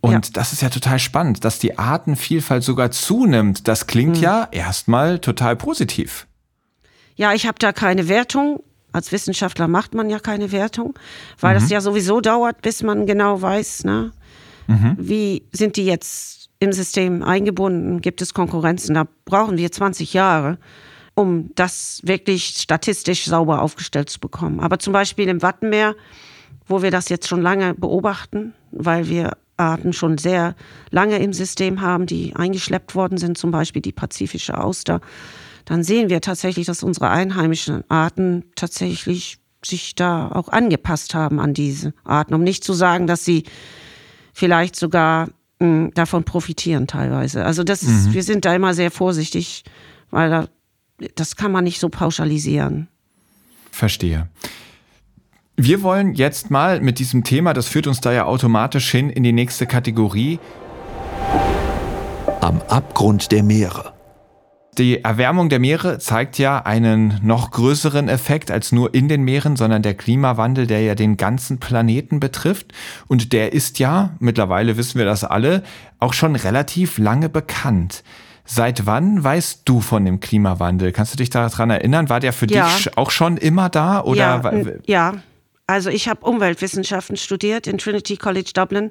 Und das ist ja total spannend, dass die Artenvielfalt sogar zunimmt. Das Hm. klingt ja erstmal total positiv. Ja, ich habe da keine Wertung. Als Wissenschaftler macht man ja keine Wertung, weil das ja sowieso dauert, bis man genau weiß, ne? wie sind die jetzt im System eingebunden, gibt es Konkurrenzen. Da brauchen wir 20 Jahre, um das wirklich statistisch sauber aufgestellt zu bekommen. Aber zum Beispiel im Wattenmeer, wo wir das jetzt schon lange beobachten, weil wir Arten schon sehr lange im System haben, die eingeschleppt worden sind, zum Beispiel die pazifische Auster, dann sehen wir tatsächlich, dass unsere einheimischen Arten tatsächlich sich da auch angepasst haben an diese Arten, um nicht zu sagen, dass sie vielleicht sogar mh, davon profitieren teilweise. Also das ist, wir sind da immer sehr vorsichtig, weil da, das kann man nicht so pauschalisieren. Verstehe. Wir wollen jetzt mal mit diesem Thema, das führt uns da ja automatisch hin in die nächste Kategorie, Am Abgrund der Meere. Die Erwärmung der Meere zeigt ja einen noch größeren Effekt als nur in den Meeren, sondern der Klimawandel, der ja den ganzen Planeten betrifft. Und der ist ja, mittlerweile wissen wir das alle, auch schon relativ lange bekannt. Seit wann weißt du von dem Klimawandel? Kannst du dich daran erinnern? War der für Ja. dich auch schon immer da? Oder ja, ja, also ich habe Umweltwissenschaften studiert in Trinity College Dublin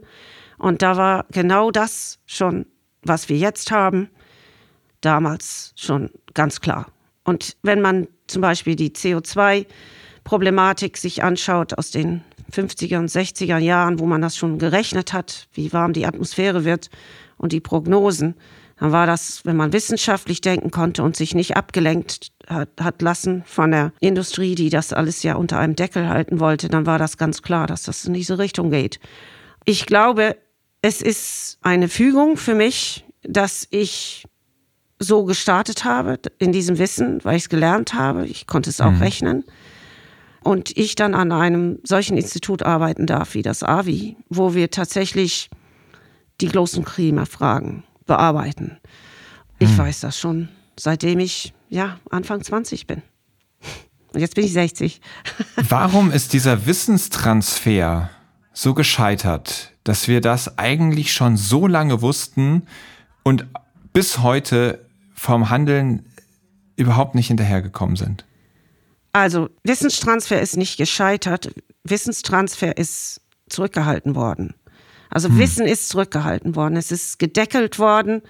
und da war genau das schon, was wir jetzt haben, damals schon ganz klar. Und wenn man zum Beispiel die CO2-Problematik sich anschaut aus den 50er und 60er Jahren, wo man das schon gerechnet hat, wie warm die Atmosphäre wird und die Prognosen, dann war das, wenn man wissenschaftlich denken konnte und sich nicht abgelenkt hat, hat lassen von der Industrie, die das alles ja unter einem Deckel halten wollte, dann war das ganz klar, dass das in diese Richtung geht. Ich glaube, es ist eine Fügung für mich, dass ich so gestartet habe, in diesem Wissen, weil ich es gelernt habe. Ich konnte es auch mhm. rechnen. Und ich dann an einem solchen Institut arbeiten darf wie das AVI, wo wir tatsächlich die großen Klimafragen bearbeiten. Ich mhm. weiß das schon, seitdem ich ja Anfang 20 bin. Und jetzt bin ich 60. Warum ist dieser Wissenstransfer so gescheitert, dass wir das eigentlich schon so lange wussten und bis heute vom Handeln überhaupt nicht hinterhergekommen sind? Also Wissenstransfer ist nicht gescheitert, Wissenstransfer ist zurückgehalten worden. Also hm. Wissen ist zurückgehalten worden, es ist gedeckelt worden.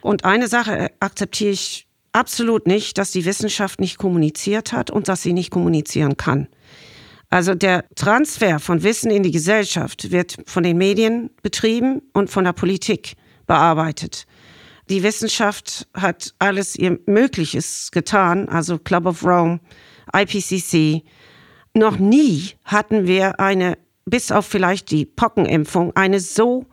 Und eine Sache akzeptiere ich absolut nicht, dass die Wissenschaft nicht kommuniziert hat und dass sie nicht kommunizieren kann. Also der Transfer von Wissen in die Gesellschaft wird von den Medien betrieben und von der Politik bearbeitet. Die Wissenschaft hat alles ihr Mögliches getan, also Club of Rome, IPCC. Noch nie hatten wir eine, bis auf vielleicht die Pockenimpfung, eine so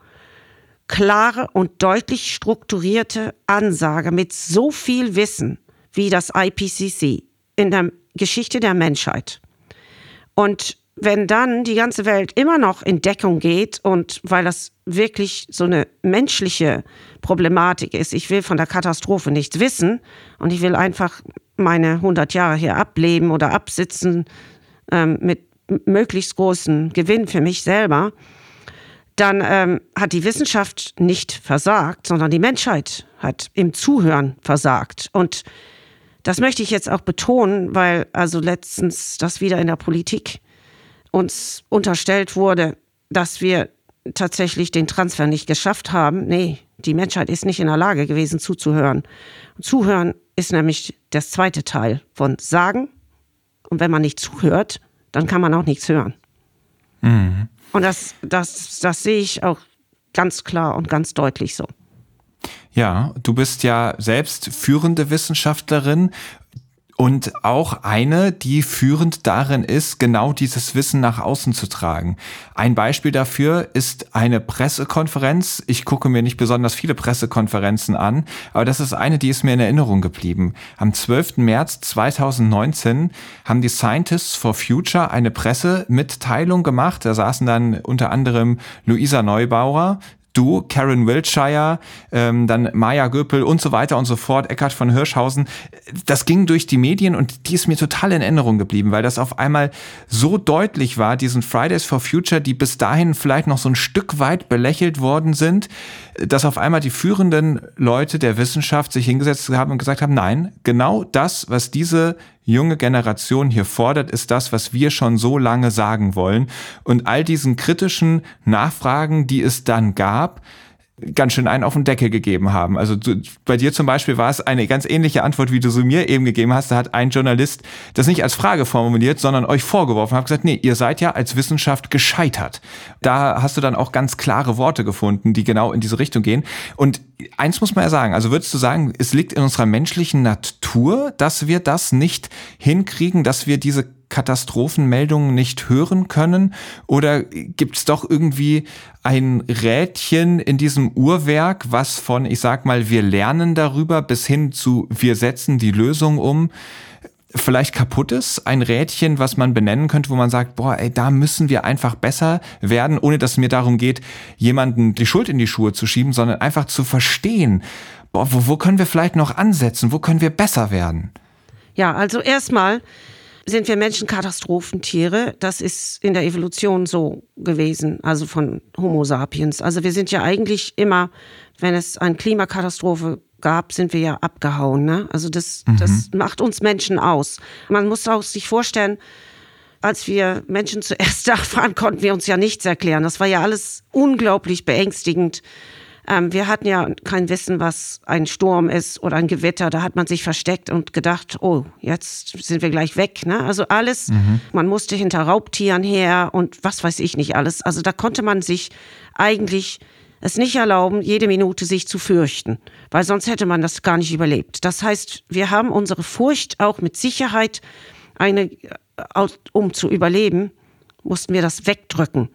klare und deutlich strukturierte Ansage mit so viel Wissen wie das IPCC in der Geschichte der Menschheit. Und wenn dann die ganze Welt immer noch in Deckung geht und weil das wirklich so eine menschliche Problematik ist, ich will von der Katastrophe nichts wissen und ich will einfach meine 100 Jahre hier ableben oder absitzen ähm, mit möglichst großen Gewinn für mich selber, dann ähm, hat die Wissenschaft nicht versagt, sondern die Menschheit hat im Zuhören versagt. Und das möchte ich jetzt auch betonen, weil also letztens das wieder in der Politik uns unterstellt wurde, dass wir tatsächlich den Transfer nicht geschafft haben. Nee, die Menschheit ist nicht in der Lage gewesen zuzuhören. Zuhören ist nämlich das zweite Teil von Sagen. Und wenn man nicht zuhört, dann kann man auch nichts hören. Mhm. Und das, das, das sehe ich auch ganz klar und ganz deutlich so. Ja, du bist ja selbst führende Wissenschaftlerin und auch eine, die führend darin ist, genau dieses Wissen nach außen zu tragen. Ein Beispiel dafür ist eine Pressekonferenz. Ich gucke mir nicht besonders viele Pressekonferenzen an, aber das ist eine, die ist mir in Erinnerung geblieben. Am 12. März 2019 haben die Scientists for Future eine Pressemitteilung gemacht. Da saßen dann unter anderem Luisa Neubauer, du, Karen Wiltshire, ähm, dann Maya Göpel und so weiter und so fort, Eckhard von Hirschhausen. Das ging durch die Medien und die ist mir total in Erinnerung geblieben, weil das auf einmal so deutlich war, diesen Fridays for Future, die bis dahin vielleicht noch so ein Stück weit belächelt worden sind, dass auf einmal die führenden Leute der Wissenschaft sich hingesetzt haben und gesagt haben, nein, genau das, was diese junge Generation hier fordert, ist das, was wir schon so lange sagen wollen. Und all diesen kritischen Nachfragen, die es dann gab, ganz schön einen auf den Deckel gegeben haben. Also du, bei dir zum Beispiel war es eine ganz ähnliche Antwort, wie du sie mir eben gegeben hast. Da hat ein Journalist das nicht als Frage formuliert, sondern euch vorgeworfen, hat gesagt, nee, ihr seid ja als Wissenschaft gescheitert. Da hast du dann auch ganz klare Worte gefunden, die genau in diese Richtung gehen. Und eins muss man ja sagen, also würdest du sagen, es liegt in unserer menschlichen Natur, dass wir das nicht hinkriegen, dass wir diese Katastrophenmeldungen nicht hören können? Oder gibt es doch irgendwie ein Rädchen in diesem Uhrwerk, was von, ich sag mal, wir lernen darüber bis hin zu wir setzen die Lösung um, vielleicht kaputt ist? Ein Rädchen, was man benennen könnte, wo man sagt, boah, ey, da müssen wir einfach besser werden, ohne dass es mir darum geht, jemanden die Schuld in die Schuhe zu schieben, sondern einfach zu verstehen, boah, wo, wo können wir vielleicht noch ansetzen? Wo können wir besser werden? Ja, also erstmal sind wir Menschen Katastrophentiere. Das ist in der Evolution so gewesen, also von Homo sapiens. Also wir sind ja eigentlich immer, wenn es eine Klimakatastrophe gab, sind wir ja abgehauen. Ne? Also das, mhm. das macht uns Menschen aus. Man muss auch sich vorstellen, als wir Menschen zuerst da waren, konnten wir uns ja nichts erklären. Das war ja alles unglaublich beängstigend. Ähm, wir hatten ja kein Wissen, was ein Sturm ist oder ein Gewitter. Da hat man sich versteckt und gedacht, oh, jetzt sind wir gleich weg. Ne? Also alles, mhm. man musste hinter Raubtieren her und was weiß ich nicht alles. Also da konnte man sich eigentlich es nicht erlauben, jede Minute sich zu fürchten, weil sonst hätte man das gar nicht überlebt. Das heißt, wir haben unsere Furcht auch mit Sicherheit eine, äh, um zu überleben, mussten wir das wegdrücken.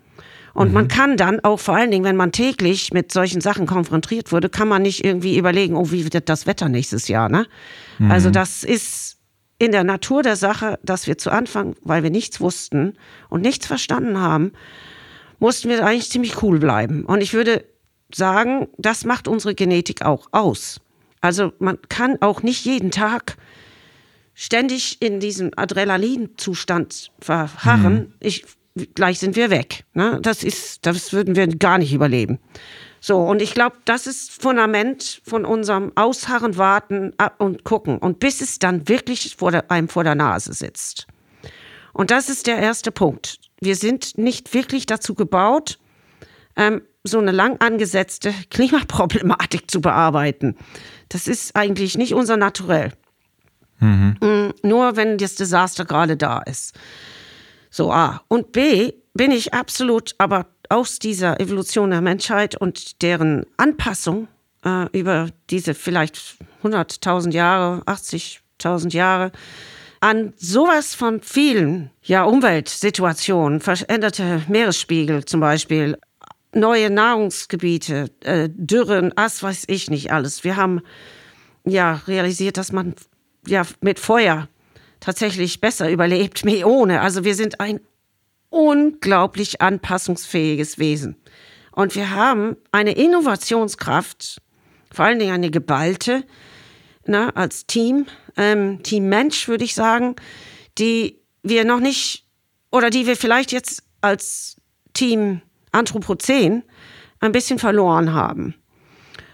Und mhm. man kann dann auch vor allen Dingen, wenn man täglich mit solchen Sachen konfrontiert wurde, kann man nicht irgendwie überlegen, oh, wie wird das Wetter nächstes Jahr, ne? Mhm. Also das ist in der Natur der Sache, dass wir zu Anfang, weil wir nichts wussten und nichts verstanden haben, mussten wir eigentlich ziemlich cool bleiben. Und ich würde sagen, das macht unsere Genetik auch aus. Also man kann auch nicht jeden Tag ständig in diesem Adrenalinzustand verharren. Mhm. Ich, gleich sind wir weg. Ne? Das ist, das würden wir gar nicht überleben. So, und ich glaube, das ist Fundament von unserem Ausharren, Warten und Gucken. Und bis es dann wirklich vor der, einem vor der Nase sitzt. Und das ist der erste Punkt. Wir sind nicht wirklich dazu gebaut, ähm, so eine lang angesetzte Klimaproblematik zu bearbeiten. Das ist eigentlich nicht unser Naturell. Mhm. Mm, nur wenn das Desaster gerade da ist. So A. Und B bin ich absolut aber aus dieser Evolution der Menschheit und deren Anpassung äh, über diese vielleicht 100.000 Jahre, 80.000 Jahre an sowas von vielen ja, Umweltsituationen, veränderte Meeresspiegel zum Beispiel, neue Nahrungsgebiete, äh, Dürren, was weiß ich nicht alles. Wir haben ja realisiert, dass man ja mit Feuer tatsächlich besser überlebt, wie ohne. Also wir sind ein unglaublich anpassungsfähiges Wesen. Und wir haben eine Innovationskraft, vor allen Dingen eine geballte, na, als Team, ähm, Team Mensch würde ich sagen, die wir noch nicht oder die wir vielleicht jetzt als Team Anthropozän ein bisschen verloren haben.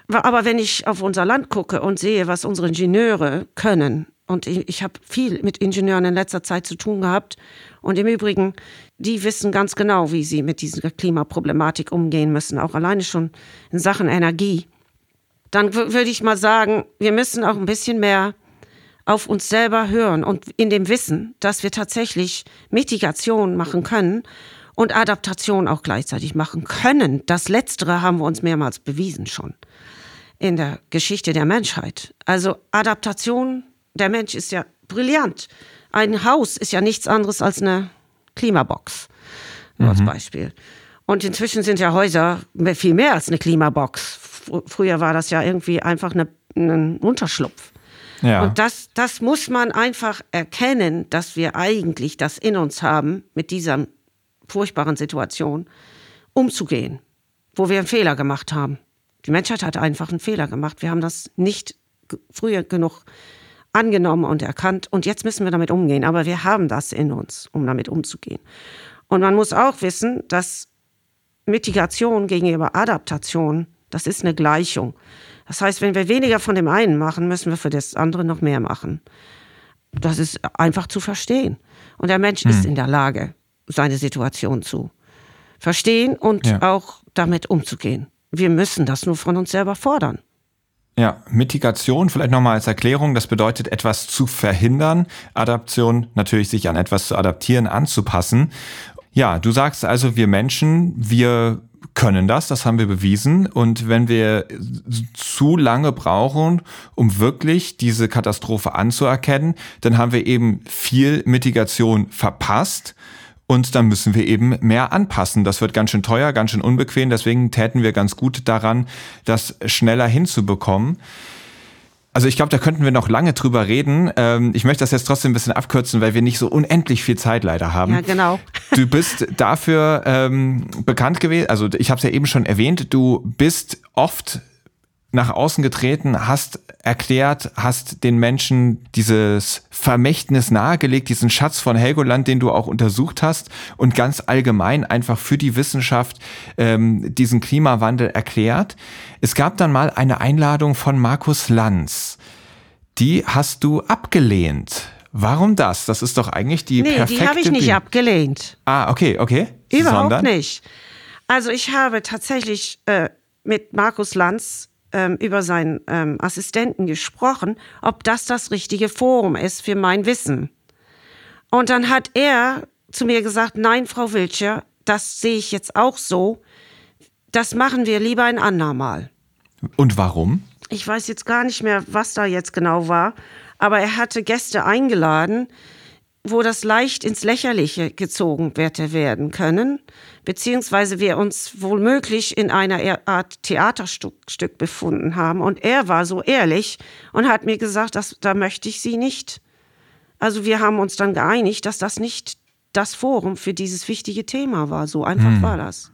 Aber wenn ich auf unser Land gucke und sehe, was unsere Ingenieure können, und ich, ich habe viel mit Ingenieuren in letzter Zeit zu tun gehabt, und im Übrigen, die wissen ganz genau, wie sie mit dieser Klimaproblematik umgehen müssen, auch alleine schon in Sachen Energie, dann würde ich mal sagen, wir müssen auch ein bisschen mehr auf uns selber hören und in dem Wissen, dass wir tatsächlich Mitigation machen können und Adaptation auch gleichzeitig machen können. Das Letztere haben wir uns mehrmals bewiesen schon in der Geschichte der Menschheit. Also Adaptation, der Mensch ist ja brillant. Ein Haus ist ja nichts anderes als eine Klimabox, nur mhm. als Beispiel. Und inzwischen sind ja Häuser viel mehr als eine Klimabox. Früher war das ja irgendwie einfach eine, ein Unterschlupf. Ja. Und das, das muss man einfach erkennen, dass wir eigentlich das in uns haben, mit dieser furchtbaren Situation umzugehen, wo wir einen Fehler gemacht haben. Die Menschheit hat einfach einen Fehler gemacht. Wir haben das nicht früher genug angenommen und erkannt und jetzt müssen wir damit umgehen. Aber wir haben das in uns, um damit umzugehen. Und man muss auch wissen, dass Mitigation gegenüber Adaptation, das ist eine Gleichung. Das heißt, wenn wir weniger von dem einen machen, müssen wir für das andere noch mehr machen. Das ist einfach zu verstehen. Und der Mensch hm. ist in der Lage, seine Situation zu verstehen und ja. auch damit umzugehen. Wir müssen das nur von uns selber fordern. Ja, Mitigation vielleicht nochmal als Erklärung, das bedeutet etwas zu verhindern, Adaption natürlich sich an etwas zu adaptieren, anzupassen. Ja, du sagst also, wir Menschen, wir können das, das haben wir bewiesen. Und wenn wir zu lange brauchen, um wirklich diese Katastrophe anzuerkennen, dann haben wir eben viel Mitigation verpasst. Und dann müssen wir eben mehr anpassen. Das wird ganz schön teuer, ganz schön unbequem. Deswegen täten wir ganz gut daran, das schneller hinzubekommen. Also ich glaube, da könnten wir noch lange drüber reden. Ähm, ich möchte das jetzt trotzdem ein bisschen abkürzen, weil wir nicht so unendlich viel Zeit leider haben. Ja, genau. Du bist dafür ähm, bekannt gewesen, also ich habe es ja eben schon erwähnt, du bist oft nach außen getreten, hast erklärt, hast den Menschen dieses Vermächtnis nahegelegt, diesen Schatz von Helgoland, den du auch untersucht hast und ganz allgemein einfach für die Wissenschaft ähm, diesen Klimawandel erklärt. Es gab dann mal eine Einladung von Markus Lanz. Die hast du abgelehnt. Warum das? Das ist doch eigentlich die nee, perfekte... die habe ich nicht abgelehnt. Ah, okay, okay. Überhaupt Sondern? nicht. Also ich habe tatsächlich äh, mit Markus Lanz ähm, über seinen ähm, Assistenten gesprochen, ob das das richtige Forum ist für mein Wissen. Und dann hat er zu mir gesagt, nein, Frau Wiltscher, das sehe ich jetzt auch so. das machen wir lieber ein andermal. Und warum? Ich weiß jetzt gar nicht mehr, was da jetzt genau war, aber er hatte Gäste eingeladen, wo das leicht ins Lächerliche gezogen hätte werden können, beziehungsweise wir uns wohlmöglich in einer Art Theaterstück befunden haben. Und er war so ehrlich und hat mir gesagt, dass, da möchte ich Sie nicht. Also wir haben uns dann geeinigt, dass das nicht das Forum für dieses wichtige Thema war. So einfach hm. war das.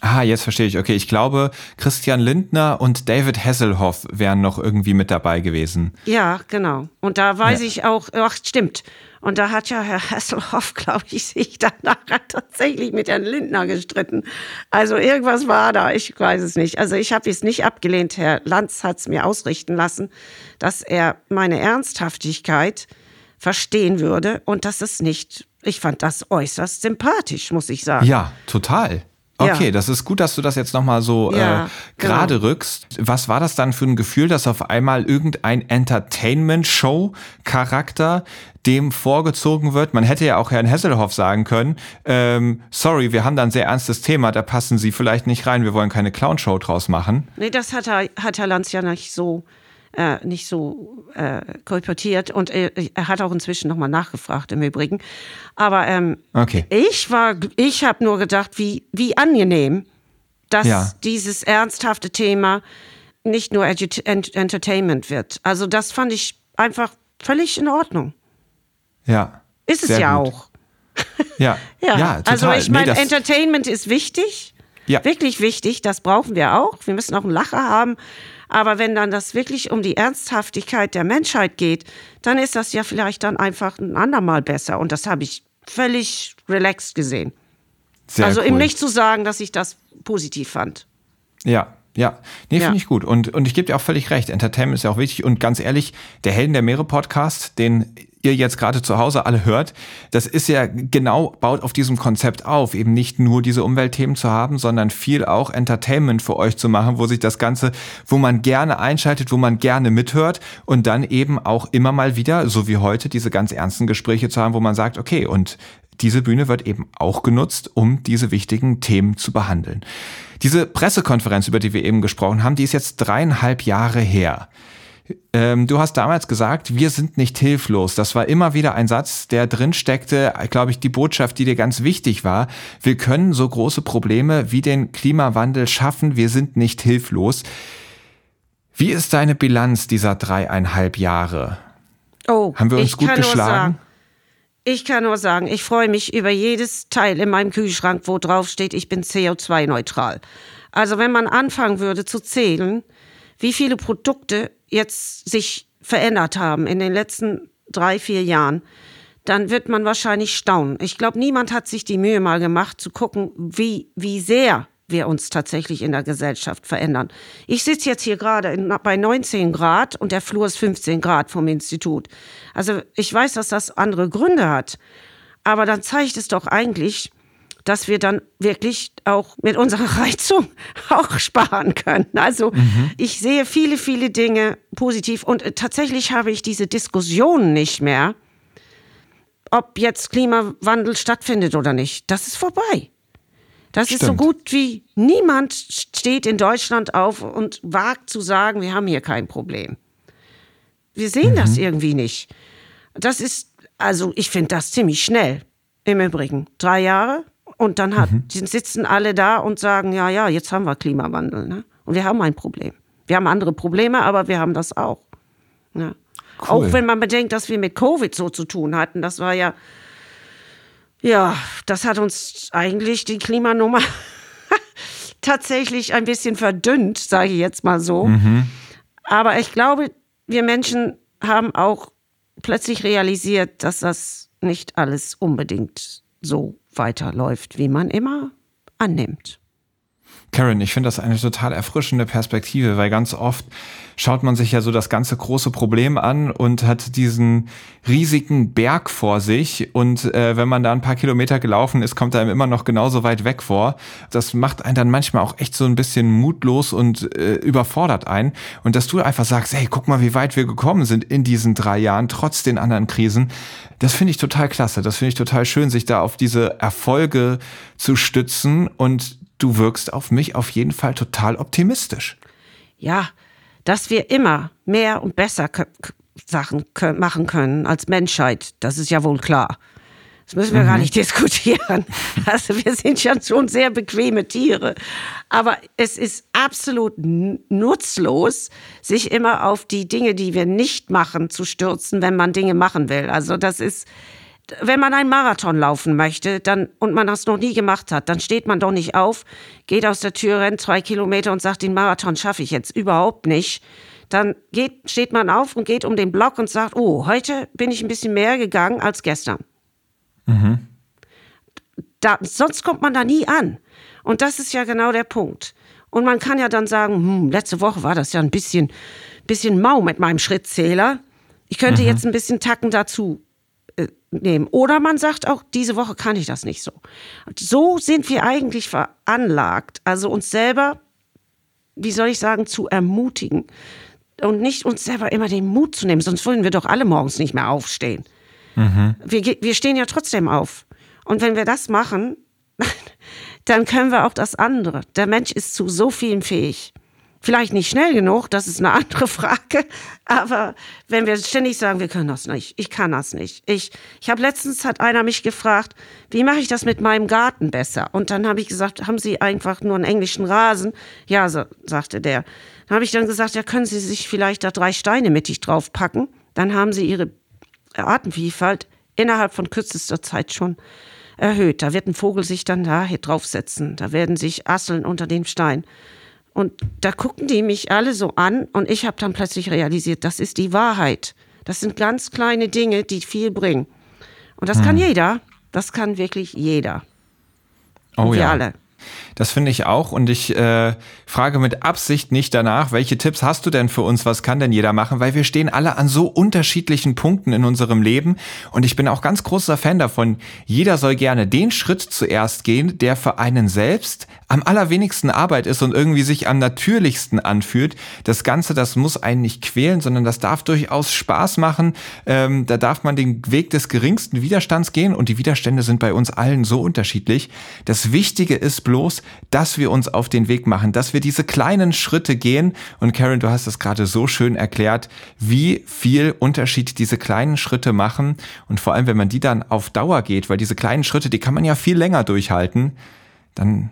Ah, jetzt verstehe ich. Okay, ich glaube, Christian Lindner und David Hasselhoff wären noch irgendwie mit dabei gewesen. Ja, genau. Und da weiß ja. ich auch, ach, stimmt. Und da hat ja Herr Hasselhoff, glaube ich, sich danach tatsächlich mit Herrn Lindner gestritten. Also irgendwas war da, ich weiß es nicht. Also ich habe es nicht abgelehnt. Herr Lanz hat es mir ausrichten lassen, dass er meine Ernsthaftigkeit verstehen würde und dass es nicht, ich fand das äußerst sympathisch, muss ich sagen. Ja, total. Okay, ja. das ist gut, dass du das jetzt nochmal so ja, äh, gerade genau. rückst. Was war das dann für ein Gefühl, dass auf einmal irgendein Entertainment-Show-Charakter dem vorgezogen wird? Man hätte ja auch Herrn Hesselhoff sagen können, ähm, sorry, wir haben da ein sehr ernstes Thema, da passen Sie vielleicht nicht rein, wir wollen keine Clown-Show draus machen. Nee, das hat, er, hat Herr Lanz ja nicht so äh, nicht so äh, kolportiert und er, er, hat auch inzwischen nochmal nachgefragt im Übrigen. Aber ähm, okay. ich war, ich habe nur gedacht, wie, wie angenehm, dass ja. dieses ernsthafte Thema nicht nur Edu Ent Entertainment wird. Also das fand ich einfach völlig in Ordnung. Ja. Ist es ja gut. auch. Ja, ja, ja also. Also ich meine, nee, Entertainment ist wichtig. Ja. Wirklich wichtig, das brauchen wir auch. Wir müssen auch einen Lacher haben. Aber wenn dann das wirklich um die Ernsthaftigkeit der Menschheit geht, dann ist das ja vielleicht dann einfach ein andermal besser. Und das habe ich völlig relaxed gesehen. Sehr also cool. ihm nicht zu sagen, dass ich das positiv fand. Ja, ja, nee, finde ja. ich gut. Und, und ich gebe dir auch völlig recht. Entertainment ist ja auch wichtig. Und ganz ehrlich, der Helden der Meere Podcast, den ihr jetzt gerade zu Hause alle hört, das ist ja genau, baut auf diesem Konzept auf, eben nicht nur diese Umweltthemen zu haben, sondern viel auch Entertainment für euch zu machen, wo sich das Ganze, wo man gerne einschaltet, wo man gerne mithört und dann eben auch immer mal wieder, so wie heute, diese ganz ernsten Gespräche zu haben, wo man sagt, okay, und diese Bühne wird eben auch genutzt, um diese wichtigen Themen zu behandeln. Diese Pressekonferenz, über die wir eben gesprochen haben, die ist jetzt dreieinhalb Jahre her. Ähm, du hast damals gesagt, wir sind nicht hilflos. Das war immer wieder ein Satz, der drin steckte, glaube ich, die Botschaft, die dir ganz wichtig war. Wir können so große Probleme wie den Klimawandel schaffen. Wir sind nicht hilflos. Wie ist deine Bilanz dieser dreieinhalb Jahre? Oh, haben wir uns gut geschlagen? Ich kann nur sagen, ich freue mich über jedes Teil in meinem Kühlschrank, wo drauf steht, ich bin CO2-neutral. Also wenn man anfangen würde zu zählen, wie viele Produkte jetzt sich verändert haben in den letzten drei, vier Jahren, dann wird man wahrscheinlich staunen. Ich glaube, niemand hat sich die Mühe mal gemacht zu gucken, wie, wie sehr wir uns tatsächlich in der Gesellschaft verändern. Ich sitze jetzt hier gerade bei 19 Grad und der Flur ist 15 Grad vom Institut. Also ich weiß, dass das andere Gründe hat, aber dann zeigt es doch eigentlich, dass wir dann wirklich auch mit unserer Reizung auch sparen können. Also mhm. ich sehe viele, viele Dinge positiv und äh, tatsächlich habe ich diese Diskussion nicht mehr, ob jetzt Klimawandel stattfindet oder nicht. Das ist vorbei. Das Stimmt. ist so gut wie niemand steht in Deutschland auf und wagt zu sagen, wir haben hier kein Problem. Wir sehen mhm. das irgendwie nicht. Das ist, also ich finde das ziemlich schnell. Im Übrigen, drei Jahre, und dann hat, mhm. sitzen alle da und sagen, ja, ja, jetzt haben wir Klimawandel. Ne? Und wir haben ein Problem. Wir haben andere Probleme, aber wir haben das auch. Ne? Cool. Auch wenn man bedenkt, dass wir mit Covid so zu tun hatten. Das war ja, ja, das hat uns eigentlich die Klimanummer tatsächlich ein bisschen verdünnt, sage ich jetzt mal so. Mhm. Aber ich glaube, wir Menschen haben auch plötzlich realisiert, dass das nicht alles unbedingt so weiterläuft, wie man immer annimmt. Karen, ich finde das eine total erfrischende Perspektive, weil ganz oft schaut man sich ja so das ganze große Problem an und hat diesen riesigen Berg vor sich und äh, wenn man da ein paar Kilometer gelaufen ist, kommt einem immer noch genauso weit weg vor. Das macht einen dann manchmal auch echt so ein bisschen mutlos und äh, überfordert ein und dass du einfach sagst, hey, guck mal, wie weit wir gekommen sind in diesen drei Jahren, trotz den anderen Krisen, das finde ich total klasse. Das finde ich total schön, sich da auf diese Erfolge zu stützen und du wirkst auf mich auf jeden Fall total optimistisch. Ja, dass wir immer mehr und besser Sachen machen können als Menschheit, das ist ja wohl klar. Das müssen wir mhm. gar nicht diskutieren. Also wir sind ja schon sehr bequeme Tiere. Aber es ist absolut nutzlos, sich immer auf die Dinge, die wir nicht machen, zu stürzen, wenn man Dinge machen will. Also das ist, wenn man einen Marathon laufen möchte dann, und man das noch nie gemacht hat, dann steht man doch nicht auf, geht aus der Tür, rennt zwei Kilometer und sagt, den Marathon schaffe ich jetzt überhaupt nicht. Dann geht, steht man auf und geht um den Block und sagt, oh, heute bin ich ein bisschen mehr gegangen als gestern. Mhm. Da, sonst kommt man da nie an. Und das ist ja genau der Punkt. Und man kann ja dann sagen, hm, letzte Woche war das ja ein bisschen, bisschen mau mit meinem Schrittzähler. Ich könnte mhm. jetzt ein bisschen Tacken dazu nehmen. Oder man sagt auch, diese Woche kann ich das nicht so. So sind wir eigentlich veranlagt, also uns selber, wie soll ich sagen, zu ermutigen und nicht uns selber immer den Mut zu nehmen, sonst würden wir doch alle morgens nicht mehr aufstehen. Mhm. Wir, wir stehen ja trotzdem auf. Und wenn wir das machen, dann können wir auch das andere. Der Mensch ist zu so vielen fähig. Vielleicht nicht schnell genug, das ist eine andere Frage. Aber wenn wir ständig sagen, wir können das nicht, ich kann das nicht. Ich, ich habe letztens hat einer mich gefragt, wie mache ich das mit meinem Garten besser? Und dann habe ich gesagt, haben Sie einfach nur einen englischen Rasen? Ja, so, sagte der. Dann habe ich dann gesagt, ja, können Sie sich vielleicht da drei Steine mittig draufpacken? Dann haben Sie Ihre Artenvielfalt innerhalb von kürzester Zeit schon erhöht. Da wird ein Vogel sich dann da draufsetzen. Da werden sich Asseln unter dem Stein. Und da gucken die mich alle so an und ich habe dann plötzlich realisiert, das ist die Wahrheit. Das sind ganz kleine Dinge, die viel bringen. Und das hm. kann jeder. Das kann wirklich jeder. Oh und wir ja. alle. Das finde ich auch und ich äh, frage mit Absicht nicht danach, welche Tipps hast du denn für uns, was kann denn jeder machen, weil wir stehen alle an so unterschiedlichen Punkten in unserem Leben und ich bin auch ganz großer Fan davon, jeder soll gerne den Schritt zuerst gehen, der für einen selbst am allerwenigsten Arbeit ist und irgendwie sich am natürlichsten anfühlt. Das Ganze, das muss einen nicht quälen, sondern das darf durchaus Spaß machen. Ähm, da darf man den Weg des geringsten Widerstands gehen und die Widerstände sind bei uns allen so unterschiedlich. Das Wichtige ist bloß, dass wir uns auf den Weg machen, dass wir diese kleinen Schritte gehen. Und Karen, du hast es gerade so schön erklärt, wie viel Unterschied diese kleinen Schritte machen. Und vor allem, wenn man die dann auf Dauer geht, weil diese kleinen Schritte, die kann man ja viel länger durchhalten, dann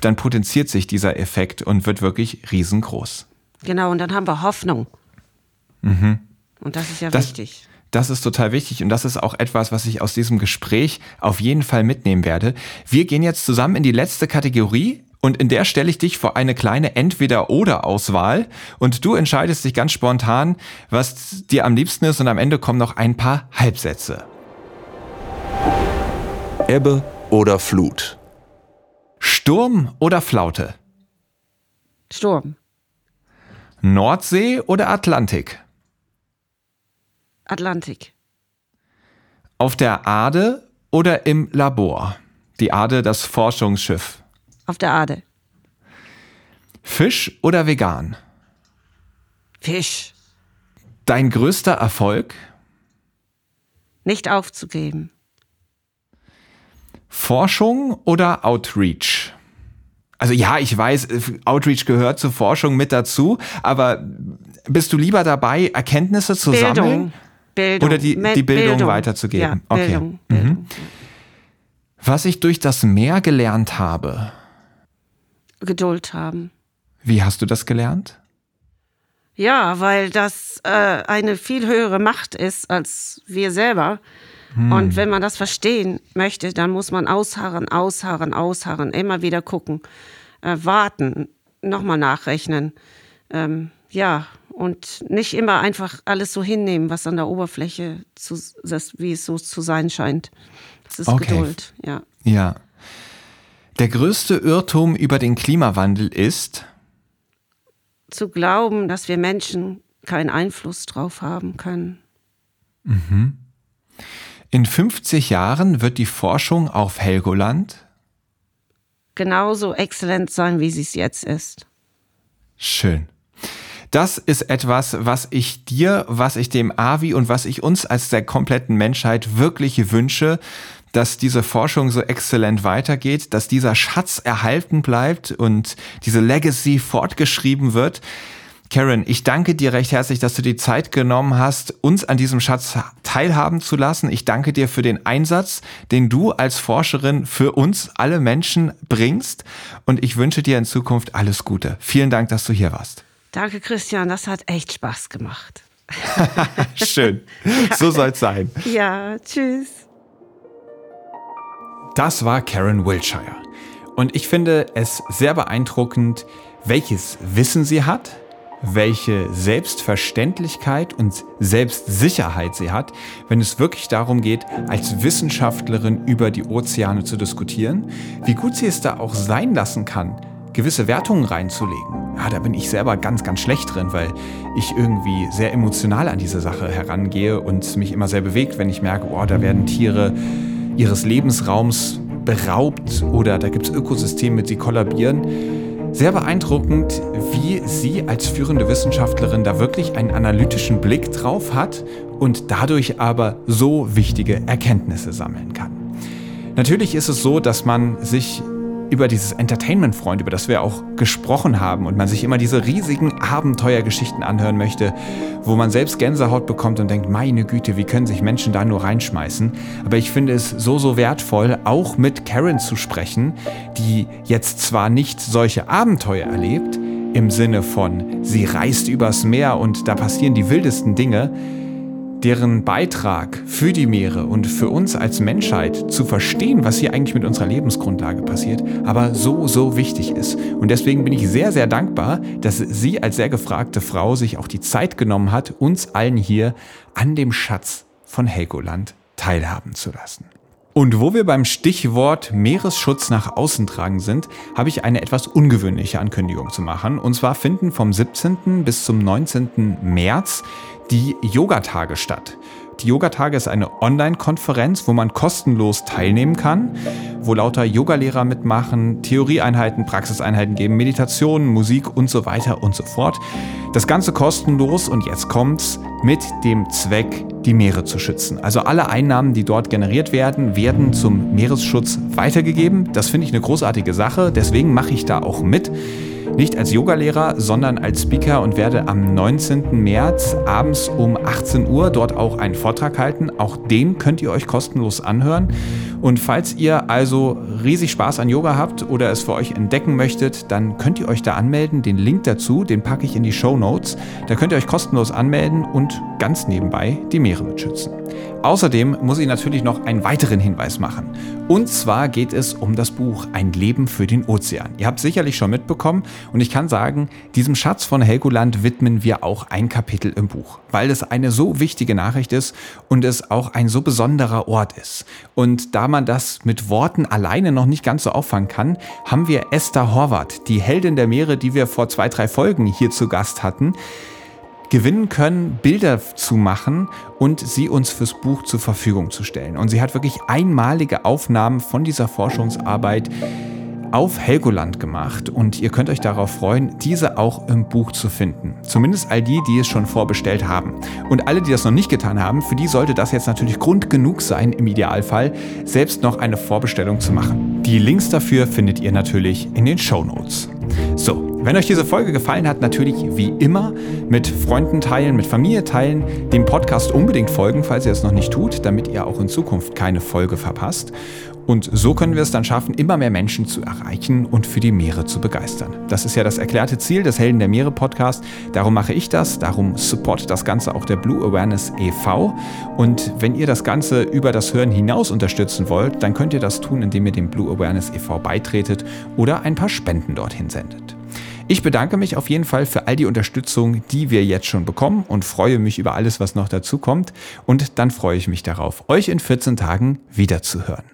dann potenziert sich dieser Effekt und wird wirklich riesengroß. Genau, und dann haben wir Hoffnung. Mhm. Und das ist ja das, wichtig. Das ist total wichtig und das ist auch etwas, was ich aus diesem Gespräch auf jeden Fall mitnehmen werde. Wir gehen jetzt zusammen in die letzte Kategorie und in der stelle ich dich vor eine kleine Entweder-Oder-Auswahl und du entscheidest dich ganz spontan, was dir am liebsten ist und am Ende kommen noch ein paar Halbsätze. Ebbe oder Flut? Sturm oder Flaute? Sturm. Nordsee oder Atlantik? Atlantik. Auf der Ade oder im Labor? Die Ade, das Forschungsschiff. Auf der Ade. Fisch oder vegan? Fisch. Dein größter Erfolg? Nicht aufzugeben. Forschung oder Outreach? Also ja, ich weiß, Outreach gehört zur Forschung mit dazu, aber bist du lieber dabei, Erkenntnisse zu Bildung. sammeln? Bildung. Oder die, die Bildung, Bildung, weiterzugeben? Ja, okay. Bildung, Bildung. Mhm. Was ich durch das Meer gelernt habe. Geduld haben. Wie hast du das gelernt? Ja, weil das äh, eine viel höhere Macht ist als wir selber. Hm. Und wenn man das verstehen möchte, dann muss man ausharren, ausharren, ausharren, immer wieder gucken, äh, warten, nochmal nachrechnen. Ähm, ja, und nicht immer einfach alles so hinnehmen, was an der Oberfläche, zu, das, wie es so zu sein scheint. Das ist okay. Geduld, ja. Ja. Der größte Irrtum über den Klimawandel ist? Zu glauben, dass wir Menschen keinen Einfluss drauf haben können. Mhm. In 50 Jahren wird die Forschung auf Helgoland genauso exzellent sein, wie sie es jetzt ist. Schön. Das ist etwas, was ich dir, was ich dem Avi und was ich uns als der kompletten Menschheit wirklich wünsche, dass diese Forschung so exzellent weitergeht, dass dieser Schatz erhalten bleibt und diese Legacy fortgeschrieben wird. Karen, ich danke dir recht herzlich, dass du die Zeit genommen hast, uns an diesem Schatz teilhaben zu lassen. Ich danke dir für den Einsatz, den du als Forscherin für uns alle Menschen bringst. Und ich wünsche dir in Zukunft alles Gute. Vielen Dank, dass du hier warst. Danke, Christian. Das hat echt Spaß gemacht. Schön. So soll es sein. Ja, tschüss. Das war Karen Wiltshire. Und ich finde es sehr beeindruckend, welches Wissen sie hat, welche Selbstverständlichkeit und Selbstsicherheit sie hat, wenn es wirklich darum geht, als Wissenschaftlerin über die Ozeane zu diskutieren, wie gut sie es da auch sein lassen kann, gewisse Wertungen reinzulegen. Ja, da bin ich selber ganz, ganz schlecht drin, weil ich irgendwie sehr emotional an diese Sache herangehe und mich immer sehr bewegt, wenn ich merke, oh, da werden Tiere ihres Lebensraums beraubt oder da gibt es Ökosysteme, die kollabieren sehr beeindruckend, wie sie als führende Wissenschaftlerin da wirklich einen analytischen Blick drauf hat und dadurch aber so wichtige Erkenntnisse sammeln kann. Natürlich ist es so, dass man sich über dieses Entertainment-Freund, über das wir auch gesprochen haben und man sich immer diese riesigen Abenteuergeschichten anhören möchte, wo man selbst Gänsehaut bekommt und denkt, meine Güte, wie können sich Menschen da nur reinschmeißen? Aber ich finde es so, so wertvoll, auch mit Karen zu sprechen, die jetzt zwar nicht solche Abenteuer erlebt, im Sinne von, sie reist übers Meer und da passieren die wildesten Dinge, deren Beitrag für die Meere und für uns als Menschheit zu verstehen, was hier eigentlich mit unserer Lebensgrundlage passiert, aber so, so wichtig ist. Und deswegen bin ich sehr, sehr dankbar, dass sie als sehr gefragte Frau sich auch die Zeit genommen hat, uns allen hier an dem Schatz von Helgoland teilhaben zu lassen. Und wo wir beim Stichwort Meeresschutz nach außen tragen sind, habe ich eine etwas ungewöhnliche Ankündigung zu machen. Und zwar finden vom 17. bis zum 19. März die Yogatage statt. Die Yogatage ist eine Online-Konferenz, wo man kostenlos teilnehmen kann, wo lauter Yogalehrer mitmachen, Theorieeinheiten, Praxiseinheiten geben, Meditationen, Musik und so weiter und so fort. Das Ganze kostenlos und jetzt kommt's mit dem Zweck, die Meere zu schützen. Also alle Einnahmen, die dort generiert werden, werden zum Meeresschutz weitergegeben. Das finde ich eine großartige Sache, deswegen mache ich da auch mit. Nicht als Yogalehrer, sondern als Speaker und werde am 19. März abends um 18 Uhr dort auch einen Vortrag halten. Auch den könnt ihr euch kostenlos anhören. Und falls ihr also riesig Spaß an Yoga habt oder es für euch entdecken möchtet, dann könnt ihr euch da anmelden. Den Link dazu, den packe ich in die Show Notes. Da könnt ihr euch kostenlos anmelden und ganz nebenbei die Meere mitschützen. Außerdem muss ich natürlich noch einen weiteren Hinweis machen. Und zwar geht es um das Buch Ein Leben für den Ozean. Ihr habt sicherlich schon mitbekommen und ich kann sagen, diesem Schatz von Helgoland widmen wir auch ein Kapitel im Buch, weil es eine so wichtige Nachricht ist und es auch ein so besonderer Ort ist. Und da man das mit Worten alleine noch nicht ganz so auffangen kann, haben wir Esther Horvath, die Heldin der Meere, die wir vor zwei, drei Folgen hier zu Gast hatten, gewinnen können, Bilder zu machen und sie uns fürs Buch zur Verfügung zu stellen. Und sie hat wirklich einmalige Aufnahmen von dieser Forschungsarbeit auf Helgoland gemacht und ihr könnt euch darauf freuen, diese auch im Buch zu finden. Zumindest all die, die es schon vorbestellt haben. Und alle, die das noch nicht getan haben, für die sollte das jetzt natürlich Grund genug sein, im Idealfall selbst noch eine Vorbestellung zu machen. Die Links dafür findet ihr natürlich in den Show Notes. So, wenn euch diese Folge gefallen hat, natürlich wie immer mit Freunden teilen, mit Familie teilen, dem Podcast unbedingt folgen, falls ihr es noch nicht tut, damit ihr auch in Zukunft keine Folge verpasst. Und so können wir es dann schaffen, immer mehr Menschen zu erreichen und für die Meere zu begeistern. Das ist ja das erklärte Ziel des Helden der Meere Podcast. Darum mache ich das, darum supportet das Ganze auch der Blue Awareness e.V. Und wenn ihr das Ganze über das Hören hinaus unterstützen wollt, dann könnt ihr das tun, indem ihr dem Blue Awareness e.V. beitretet oder ein paar Spenden dorthin sendet. Ich bedanke mich auf jeden Fall für all die Unterstützung, die wir jetzt schon bekommen und freue mich über alles, was noch dazu kommt. Und dann freue ich mich darauf, euch in 14 Tagen wiederzuhören.